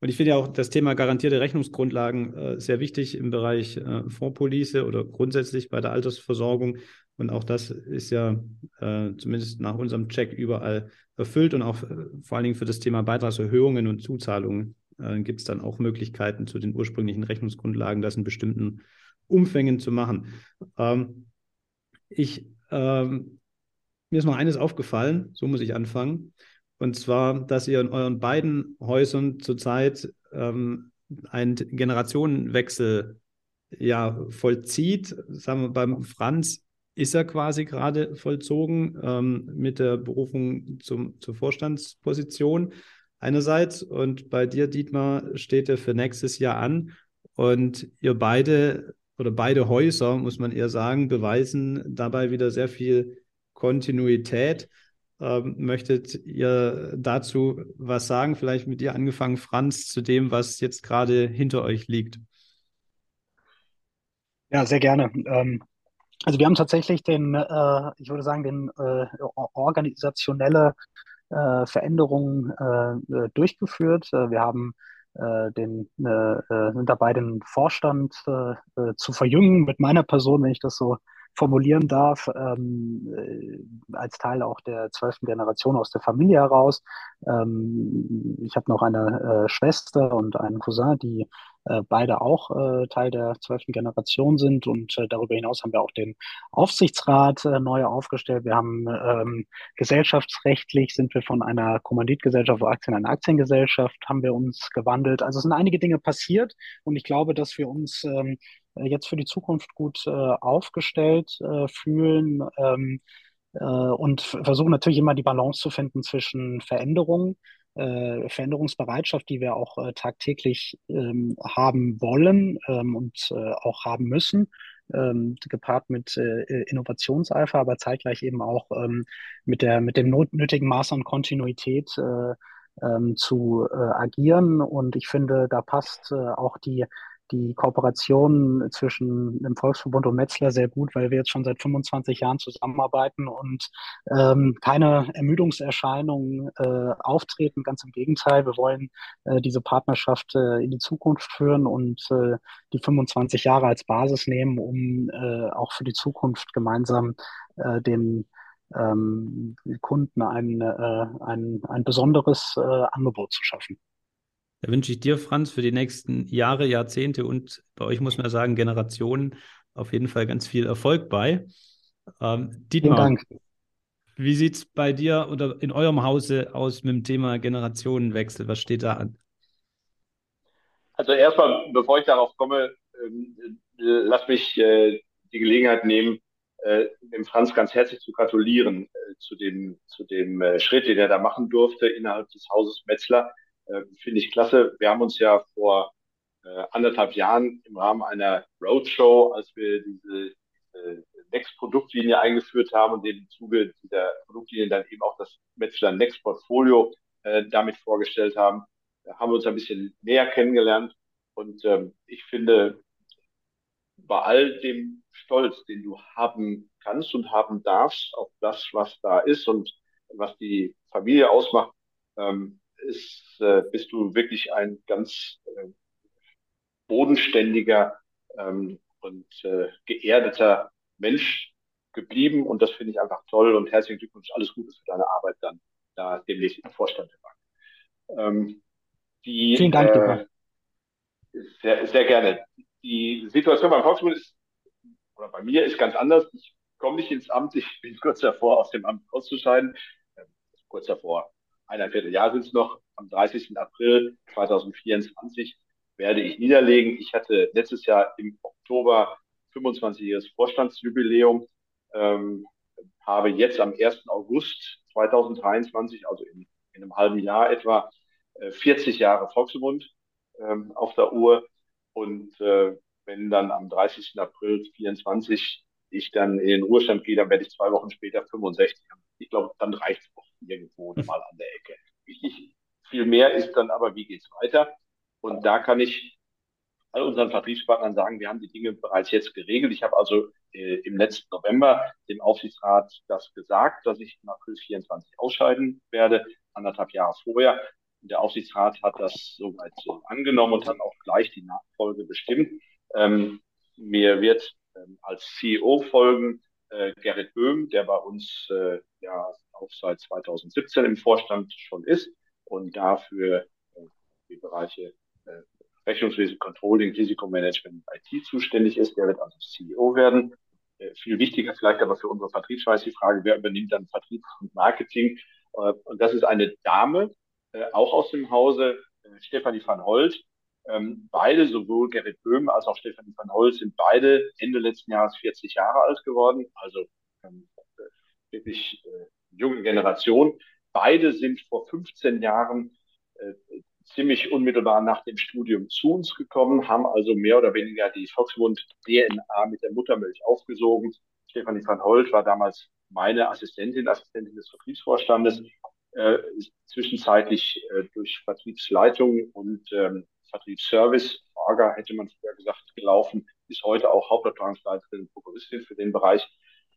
Und ich finde ja auch das Thema garantierte Rechnungsgrundlagen äh, sehr wichtig im Bereich äh, Fondspolice oder grundsätzlich bei der Altersversorgung. Und auch das ist ja äh, zumindest nach unserem Check überall erfüllt. Und auch äh, vor allen Dingen für das Thema Beitragserhöhungen und Zuzahlungen äh, gibt es dann auch Möglichkeiten zu den ursprünglichen Rechnungsgrundlagen, das in bestimmten Umfängen zu machen. Ähm, ich, ähm, mir ist noch eines aufgefallen, so muss ich anfangen, und zwar, dass ihr in euren beiden Häusern zurzeit ähm, einen Generationenwechsel ja vollzieht. Sagen wir, beim Franz ist er quasi gerade vollzogen ähm, mit der Berufung zum, zur Vorstandsposition einerseits. Und bei dir, Dietmar, steht er für nächstes Jahr an. Und ihr beide oder beide Häuser, muss man eher sagen, beweisen dabei wieder sehr viel Kontinuität. Ähm, möchtet ihr dazu was sagen? Vielleicht mit dir angefangen, Franz, zu dem, was jetzt gerade hinter euch liegt. Ja, sehr gerne. Ähm, also wir haben tatsächlich den, äh, ich würde sagen, den äh, organisationelle äh, Veränderungen äh, durchgeführt. Äh, wir haben den, äh, äh, sind dabei, den Vorstand äh, äh, zu verjüngen mit meiner Person, wenn ich das so formulieren darf, ähm, äh, als Teil auch der zwölften Generation aus der Familie heraus. Ähm, ich habe noch eine äh, Schwester und einen Cousin, die äh, beide auch äh, Teil der zwölften Generation sind. Und äh, darüber hinaus haben wir auch den Aufsichtsrat äh, neu aufgestellt. Wir haben ähm, gesellschaftsrechtlich sind wir von einer Kommanditgesellschaft auf Aktien eine Aktiengesellschaft, haben wir uns gewandelt. Also es sind einige Dinge passiert und ich glaube, dass wir uns ähm, äh, jetzt für die Zukunft gut äh, aufgestellt äh, fühlen ähm, äh, und versuchen natürlich immer die Balance zu finden zwischen Veränderungen, äh, Veränderungsbereitschaft, die wir auch äh, tagtäglich ähm, haben wollen ähm, und auch haben müssen, ähm, gepaart mit Innovationseifer, aber zeitgleich eben auch ähm, mit der mit dem nötigen Maß an Kontinuität ähm, zu agieren. Und ich finde, da passt auch die die Kooperation zwischen dem Volksverbund und Metzler sehr gut, weil wir jetzt schon seit 25 Jahren zusammenarbeiten und ähm, keine Ermüdungserscheinungen äh, auftreten. Ganz im Gegenteil, wir wollen äh, diese Partnerschaft äh, in die Zukunft führen und äh, die 25 Jahre als Basis nehmen, um äh, auch für die Zukunft gemeinsam äh, den ähm, Kunden ein, äh, ein, ein besonderes äh, Angebot zu schaffen. Da wünsche ich dir, Franz, für die nächsten Jahre, Jahrzehnte und bei euch muss man sagen, Generationen auf jeden Fall ganz viel Erfolg bei. Ähm, Dietmar, wie sieht es bei dir oder in eurem Hause aus mit dem Thema Generationenwechsel? Was steht da an? Also erstmal, bevor ich darauf komme, ähm, lass mich äh, die Gelegenheit nehmen, äh, dem Franz ganz herzlich zu gratulieren äh, zu dem, zu dem äh, Schritt, den er da machen durfte innerhalb des Hauses Metzler äh, finde ich klasse. Wir haben uns ja vor äh, anderthalb Jahren im Rahmen einer Roadshow, als wir diese, diese Next-Produktlinie eingeführt haben und im Zuge dieser Produktlinie dann eben auch das Metzler Next Portfolio äh, damit vorgestellt haben, haben wir uns ein bisschen näher kennengelernt. Und ähm, ich finde, bei all dem Stolz, den du haben kannst und haben darfst auf das, was da ist und was die Familie ausmacht, ähm, ist, äh, bist du wirklich ein ganz äh, bodenständiger ähm, und äh, geerdeter Mensch geblieben. Und das finde ich einfach toll und herzlichen Glückwunsch, alles Gute für deine Arbeit dann da demnächst im Vorstand der Bank. Ähm, die, Vielen Dank, äh, sehr, sehr gerne. Die Situation beim Volksmund ist, oder bei mir ist ganz anders. Ich komme nicht ins Amt, ich bin kurz davor, aus dem Amt auszuscheiden. Ähm, kurz davor, eineinviertel Jahr sind es noch. Am 30. April 2024 werde ich niederlegen. Ich hatte letztes Jahr im Oktober 25-jähriges Vorstandsjubiläum, ähm, habe jetzt am 1. August 2023, also in, in einem halben Jahr etwa, äh, 40 Jahre Volksbund ähm, auf der Uhr. Und äh, wenn dann am 30. April 24 ich dann in den Ruhestand gehe, dann werde ich zwei Wochen später 65. Ich glaube, dann reicht es auch irgendwo mal an der Ecke. Wichtig, viel mehr ist dann aber, wie geht's weiter? Und da kann ich all unseren Vertriebspartnern sagen, wir haben die Dinge bereits jetzt geregelt. Ich habe also äh, im letzten November dem Aufsichtsrat das gesagt, dass ich im April 24 ausscheiden werde, anderthalb Jahre vorher. Und der Aufsichtsrat hat das soweit so angenommen und hat auch gleich die Nachfolge bestimmt. Ähm, mir wird ähm, als CEO folgen äh, Gerrit Böhm, der bei uns äh, ja auch seit 2017 im Vorstand schon ist und dafür äh, die Bereiche äh, Rechnungswesen, Controlling, Risikomanagement, IT zuständig ist. Der wird also CEO werden. Äh, viel wichtiger vielleicht aber für unsere Vertriebsweise die Frage, wer übernimmt dann Vertrieb und Marketing? Und das ist eine Dame, auch aus dem Hause, Stefanie van Holt. Ähm, beide, sowohl Gerrit Böhm als auch Stefanie van Holt, sind beide Ende letzten Jahres 40 Jahre alt geworden. Also ähm, wirklich Generation. Beide sind vor 15 Jahren äh, ziemlich unmittelbar nach dem Studium zu uns gekommen, haben also mehr oder weniger die Volksmund DNA mit der Muttermilch aufgesogen. Stefanie van Holt war damals meine Assistentin, Assistentin des Vertriebsvorstandes, äh, zwischenzeitlich äh, durch Vertriebsleitung und ähm, Vertriebsservice, Orga hätte man früher gesagt, gelaufen, ist heute auch Hauptabteilungsleiterin und Prokuristin für den Bereich.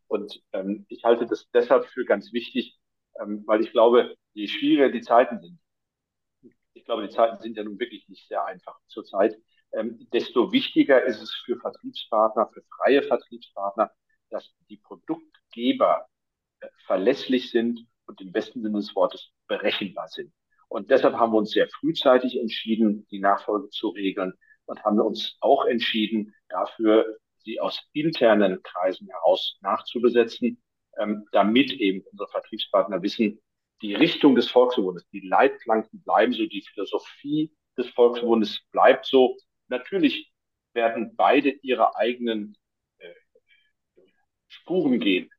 Und ähm, ich halte das deshalb für ganz wichtig, ähm, weil ich glaube, je schwieriger die Zeiten sind, ich glaube, die Zeiten sind ja nun wirklich nicht sehr einfach zurzeit, ähm, desto wichtiger ist es für Vertriebspartner, für freie Vertriebspartner, dass die Produktgeber äh, verlässlich sind und im besten Sinne des Wortes berechenbar sind. Und deshalb haben wir uns sehr frühzeitig entschieden, die Nachfolge zu regeln und haben uns auch entschieden, dafür sie aus internen Kreisen heraus nachzubesetzen, ähm, damit eben unsere Vertriebspartner wissen, die Richtung des Volksbundes, die Leitplanken bleiben so, die Philosophie des Volksbundes bleibt so. Natürlich werden beide ihre eigenen äh, Spuren gehen.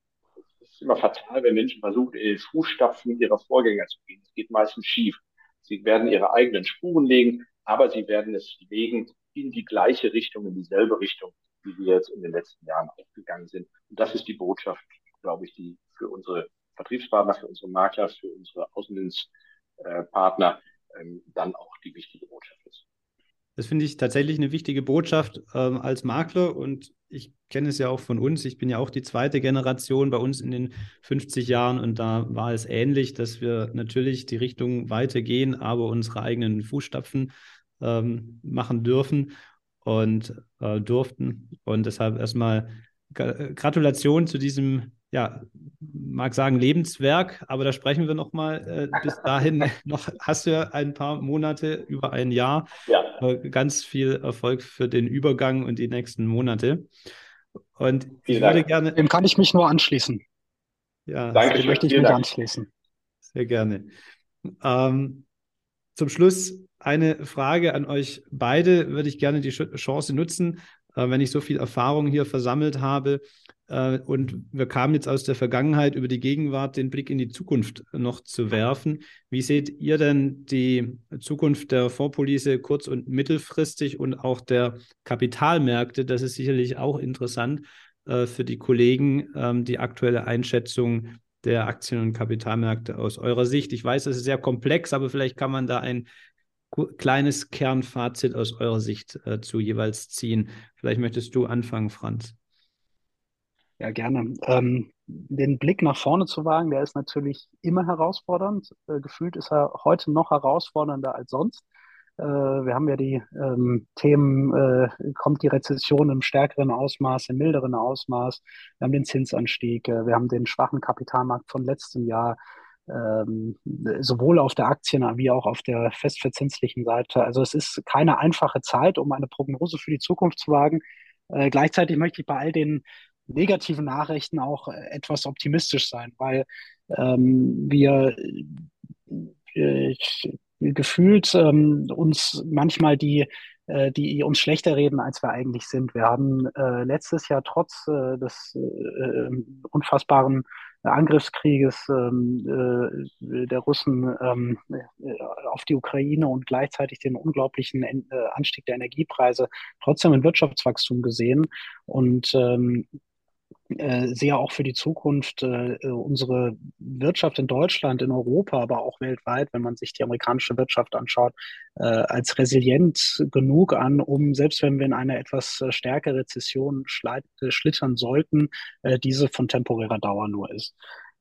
Es ist immer fatal, wenn Menschen versuchen, in den Fußstapfen ihrer Vorgänger zu gehen. Es geht meistens schief. Sie werden ihre eigenen Spuren legen, aber sie werden es legen in die gleiche Richtung, in dieselbe Richtung, wie wir jetzt in den letzten Jahren aufgegangen sind. Und das ist die Botschaft, glaube ich, die für unsere Vertriebspartner, für unsere Makler, für unsere Außendienstpartner ähm, dann auch die wichtige Botschaft ist. Das finde ich tatsächlich eine wichtige Botschaft ähm, als Makler und ich kenne es ja auch von uns. Ich bin ja auch die zweite Generation bei uns in den 50 Jahren und da war es ähnlich, dass wir natürlich die Richtung weitergehen, aber unsere eigenen Fußstapfen ähm, machen dürfen und äh, durften. Und deshalb erstmal Gratulation zu diesem ja, mag sagen Lebenswerk, aber da sprechen wir noch mal. Äh, bis dahin noch hast du ja ein paar Monate, über ein Jahr. Ja. Äh, ganz viel Erfolg für den Übergang und die nächsten Monate. Und Vielen ich würde Dank. gerne. Dem kann ich mich nur anschließen. Ja, Danke, dem möchte ich mich Dank. anschließen. Sehr gerne. Ähm, zum Schluss eine Frage an euch beide. Würde ich gerne die Chance nutzen, äh, wenn ich so viel Erfahrung hier versammelt habe, äh, und wir kamen jetzt aus der Vergangenheit über die Gegenwart, den Blick in die Zukunft noch zu werfen. Wie seht ihr denn die Zukunft der Fondspolice kurz- und mittelfristig und auch der Kapitalmärkte? Das ist sicherlich auch interessant äh, für die Kollegen, ähm, die aktuelle Einschätzung der Aktien- und Kapitalmärkte aus eurer Sicht. Ich weiß, es ist sehr komplex, aber vielleicht kann man da ein kleines Kernfazit aus eurer Sicht äh, zu jeweils ziehen. Vielleicht möchtest du anfangen, Franz. Ja, gerne. Ähm, den Blick nach vorne zu wagen, der ist natürlich immer herausfordernd. Äh, gefühlt ist er heute noch herausfordernder als sonst. Äh, wir haben ja die ähm, Themen, äh, kommt die Rezession im stärkeren Ausmaß, im milderen Ausmaß. Wir haben den Zinsanstieg, äh, wir haben den schwachen Kapitalmarkt von letztem Jahr, ähm, sowohl auf der Aktien- wie auch auf der festverzinslichen Seite. Also es ist keine einfache Zeit, um eine Prognose für die Zukunft zu wagen. Äh, gleichzeitig möchte ich bei all den negativen Nachrichten auch äh, etwas optimistisch sein, weil ähm, wir äh, gefühlt ähm, uns manchmal die, äh, die uns schlechter reden, als wir eigentlich sind. Wir haben äh, letztes Jahr trotz äh, des äh, unfassbaren Angriffskrieges ähm, äh, der Russen ähm, auf die Ukraine und gleichzeitig den unglaublichen Anstieg der Energiepreise trotzdem ein Wirtschaftswachstum gesehen. Und ähm, äh, sehe auch für die Zukunft äh, unsere Wirtschaft in Deutschland, in Europa, aber auch weltweit, wenn man sich die amerikanische Wirtschaft anschaut, äh, als resilient genug an, um selbst wenn wir in eine etwas äh, stärkere Rezession äh, schlittern sollten, äh, diese von temporärer Dauer nur ist.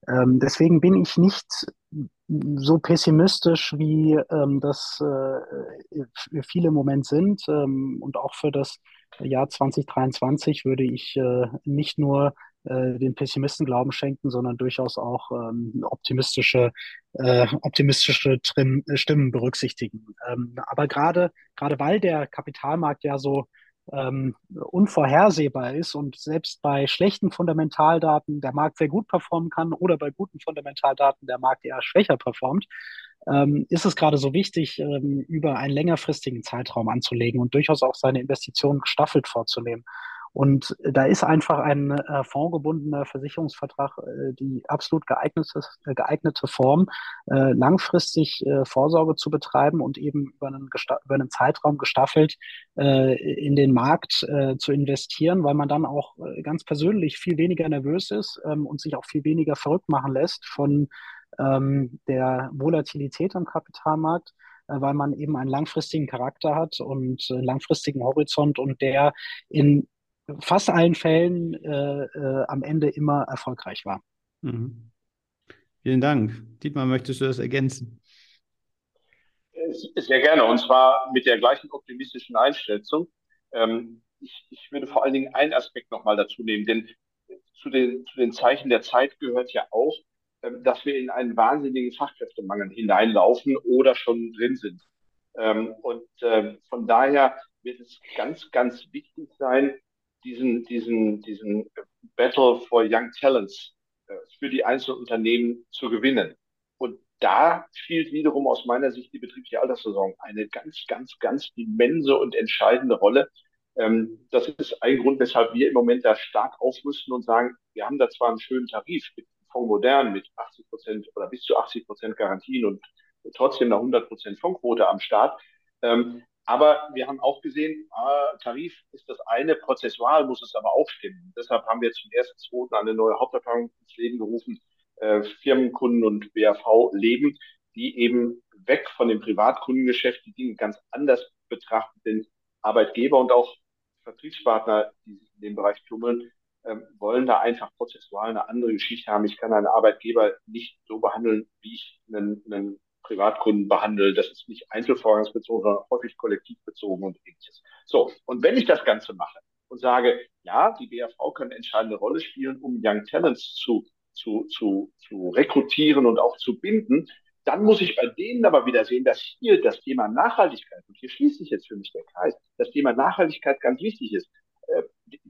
Ähm, deswegen bin ich nicht so pessimistisch, wie ähm, das äh, viele im Moment sind. Ähm, und auch für das Jahr 2023 würde ich äh, nicht nur äh, den Pessimisten Glauben schenken, sondern durchaus auch ähm, optimistische, äh, optimistische Trim Stimmen berücksichtigen. Ähm, aber gerade, gerade weil der Kapitalmarkt ja so ähm, unvorhersehbar ist und selbst bei schlechten Fundamentaldaten der Markt sehr gut performen kann oder bei guten Fundamentaldaten der Markt eher schwächer performt, ähm, ist es gerade so wichtig, ähm, über einen längerfristigen Zeitraum anzulegen und durchaus auch seine Investitionen gestaffelt vorzunehmen. Und da ist einfach ein äh, fondgebundener Versicherungsvertrag äh, die absolut geeignete, äh, geeignete Form, äh, langfristig äh, Vorsorge zu betreiben und eben über einen, über einen Zeitraum gestaffelt äh, in den Markt äh, zu investieren, weil man dann auch äh, ganz persönlich viel weniger nervös ist ähm, und sich auch viel weniger verrückt machen lässt von ähm, der Volatilität am Kapitalmarkt äh, weil man eben einen langfristigen Charakter hat und einen langfristigen Horizont und der in fast allen Fällen äh, äh, am Ende immer erfolgreich war. Mhm. Vielen Dank. Dietmar, möchtest du das ergänzen? Sehr gerne, und zwar mit der gleichen optimistischen Einschätzung. Ähm, ich, ich würde vor allen Dingen einen Aspekt nochmal dazu nehmen, denn zu den, zu den Zeichen der Zeit gehört ja auch, dass wir in einen wahnsinnigen Fachkräftemangel hineinlaufen oder schon drin sind. Ähm, und ähm, von daher wird es ganz, ganz wichtig sein, diesen, diesen, diesen Battle for Young Talents äh, für die einzelnen Unternehmen zu gewinnen. Und da spielt wiederum aus meiner Sicht die betriebliche Altersversorgung eine ganz, ganz, ganz immense und entscheidende Rolle. Ähm, das ist ein Grund, weshalb wir im Moment da stark aufrüsten und sagen, wir haben da zwar einen schönen Tarif mit Fonds Modern mit 80 Prozent oder bis zu 80 Prozent Garantien und trotzdem eine 100 Prozent Fondsquote am Start. Ähm, aber wir haben auch gesehen, ah, Tarif ist das eine, prozessual muss es aber auch stimmen. Deshalb haben wir zum ersten, zweiten eine neue Hauptabteilung ins Leben gerufen, äh, Firmenkunden und BAV Leben, die eben weg von dem Privatkundengeschäft die Dinge ganz anders betrachten, denn Arbeitgeber und auch Vertriebspartner, die sich in dem Bereich tummeln, äh, wollen da einfach prozessual eine andere Geschichte haben. Ich kann einen Arbeitgeber nicht so behandeln, wie ich einen, einen Privatkunden behandle. Das ist nicht einzelvorgangsbezogen, sondern häufig kollektivbezogen und ähnliches. So, und wenn ich das Ganze mache und sage, ja, die BAV können eine entscheidende Rolle spielen, um Young Talents zu, zu, zu, zu rekrutieren und auch zu binden, dann muss ich bei denen aber wieder sehen, dass hier das Thema Nachhaltigkeit, und hier schließt sich jetzt für mich der Kreis, das Thema Nachhaltigkeit ganz wichtig ist. Äh,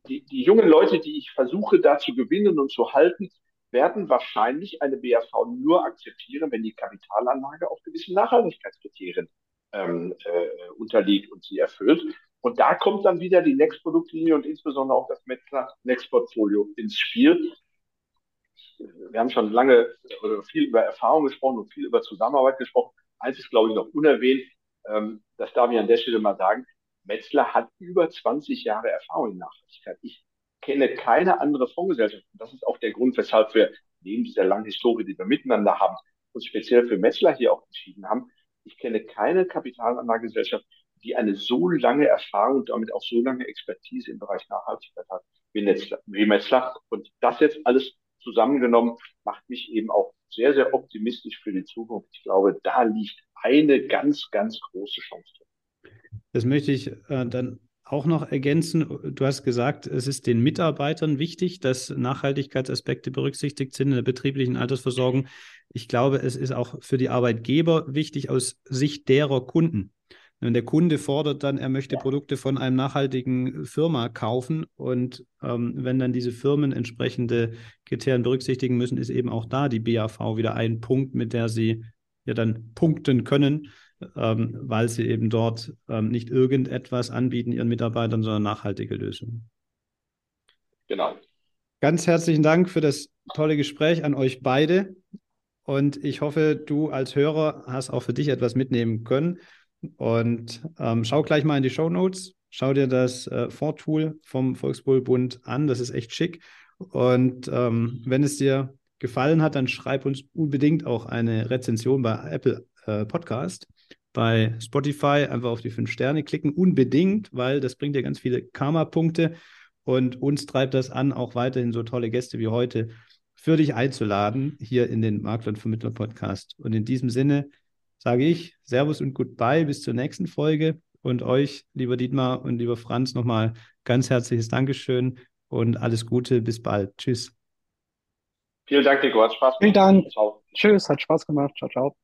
die, die jungen Leute, die ich versuche da zu gewinnen und zu halten, werden wahrscheinlich eine BAV nur akzeptieren, wenn die Kapitalanlage auch gewissen Nachhaltigkeitskriterien ähm, äh, unterliegt und sie erfüllt. Und da kommt dann wieder die Next-Produktlinie und insbesondere auch das Metzler Next-Portfolio ins Spiel. Wir haben schon lange oder viel über Erfahrung gesprochen und viel über Zusammenarbeit gesprochen. Eins ist, glaube ich, noch unerwähnt. Ähm, das darf ich an der Stelle mal sagen. Metzler hat über 20 Jahre Erfahrung in Nachhaltigkeit. Ich kenne keine andere Fondsgesellschaft. Und das ist auch der Grund, weshalb wir neben dieser langen Historie, die wir miteinander haben, uns speziell für Metzler hier auch entschieden haben. Ich kenne keine Kapitalanlagegesellschaft, die eine so lange Erfahrung und damit auch so lange Expertise im Bereich Nachhaltigkeit hat. wie Metzlach. Und das jetzt alles zusammengenommen macht mich eben auch sehr, sehr optimistisch für die Zukunft. Ich glaube, da liegt eine ganz, ganz große Chance drin. Das möchte ich äh, dann auch noch ergänzen. Du hast gesagt, es ist den Mitarbeitern wichtig, dass Nachhaltigkeitsaspekte berücksichtigt sind in der betrieblichen Altersversorgung. Ich glaube, es ist auch für die Arbeitgeber wichtig aus Sicht derer Kunden. Wenn der Kunde fordert dann, er möchte Produkte von einem nachhaltigen Firma kaufen und ähm, wenn dann diese Firmen entsprechende Kriterien berücksichtigen müssen, ist eben auch da die BAV wieder ein Punkt, mit der sie ja dann punkten können, ähm, weil sie eben dort ähm, nicht irgendetwas anbieten ihren Mitarbeitern, sondern nachhaltige Lösungen. Genau. Ganz herzlichen Dank für das tolle Gespräch an euch beide. Und ich hoffe, du als Hörer hast auch für dich etwas mitnehmen können. Und ähm, schau gleich mal in die Show Notes. Schau dir das äh, Vortool vom Volkswohlbund an. Das ist echt schick. Und ähm, wenn es dir gefallen hat, dann schreib uns unbedingt auch eine Rezension bei Apple äh, Podcast. Bei Spotify einfach auf die fünf Sterne klicken. Unbedingt, weil das bringt dir ganz viele Karma-Punkte. Und uns treibt das an, auch weiterhin so tolle Gäste wie heute für dich einzuladen, hier in den Makler und Vermittler Podcast. Und in diesem Sinne, sage ich Servus und Goodbye bis zur nächsten Folge. Und euch, lieber Dietmar und lieber Franz, nochmal ganz herzliches Dankeschön und alles Gute. Bis bald. Tschüss. Vielen Dank, Nico. Hat Spaß gemacht. Vielen Dank. Ciao. Tschüss, hat Spaß gemacht. Ciao, ciao.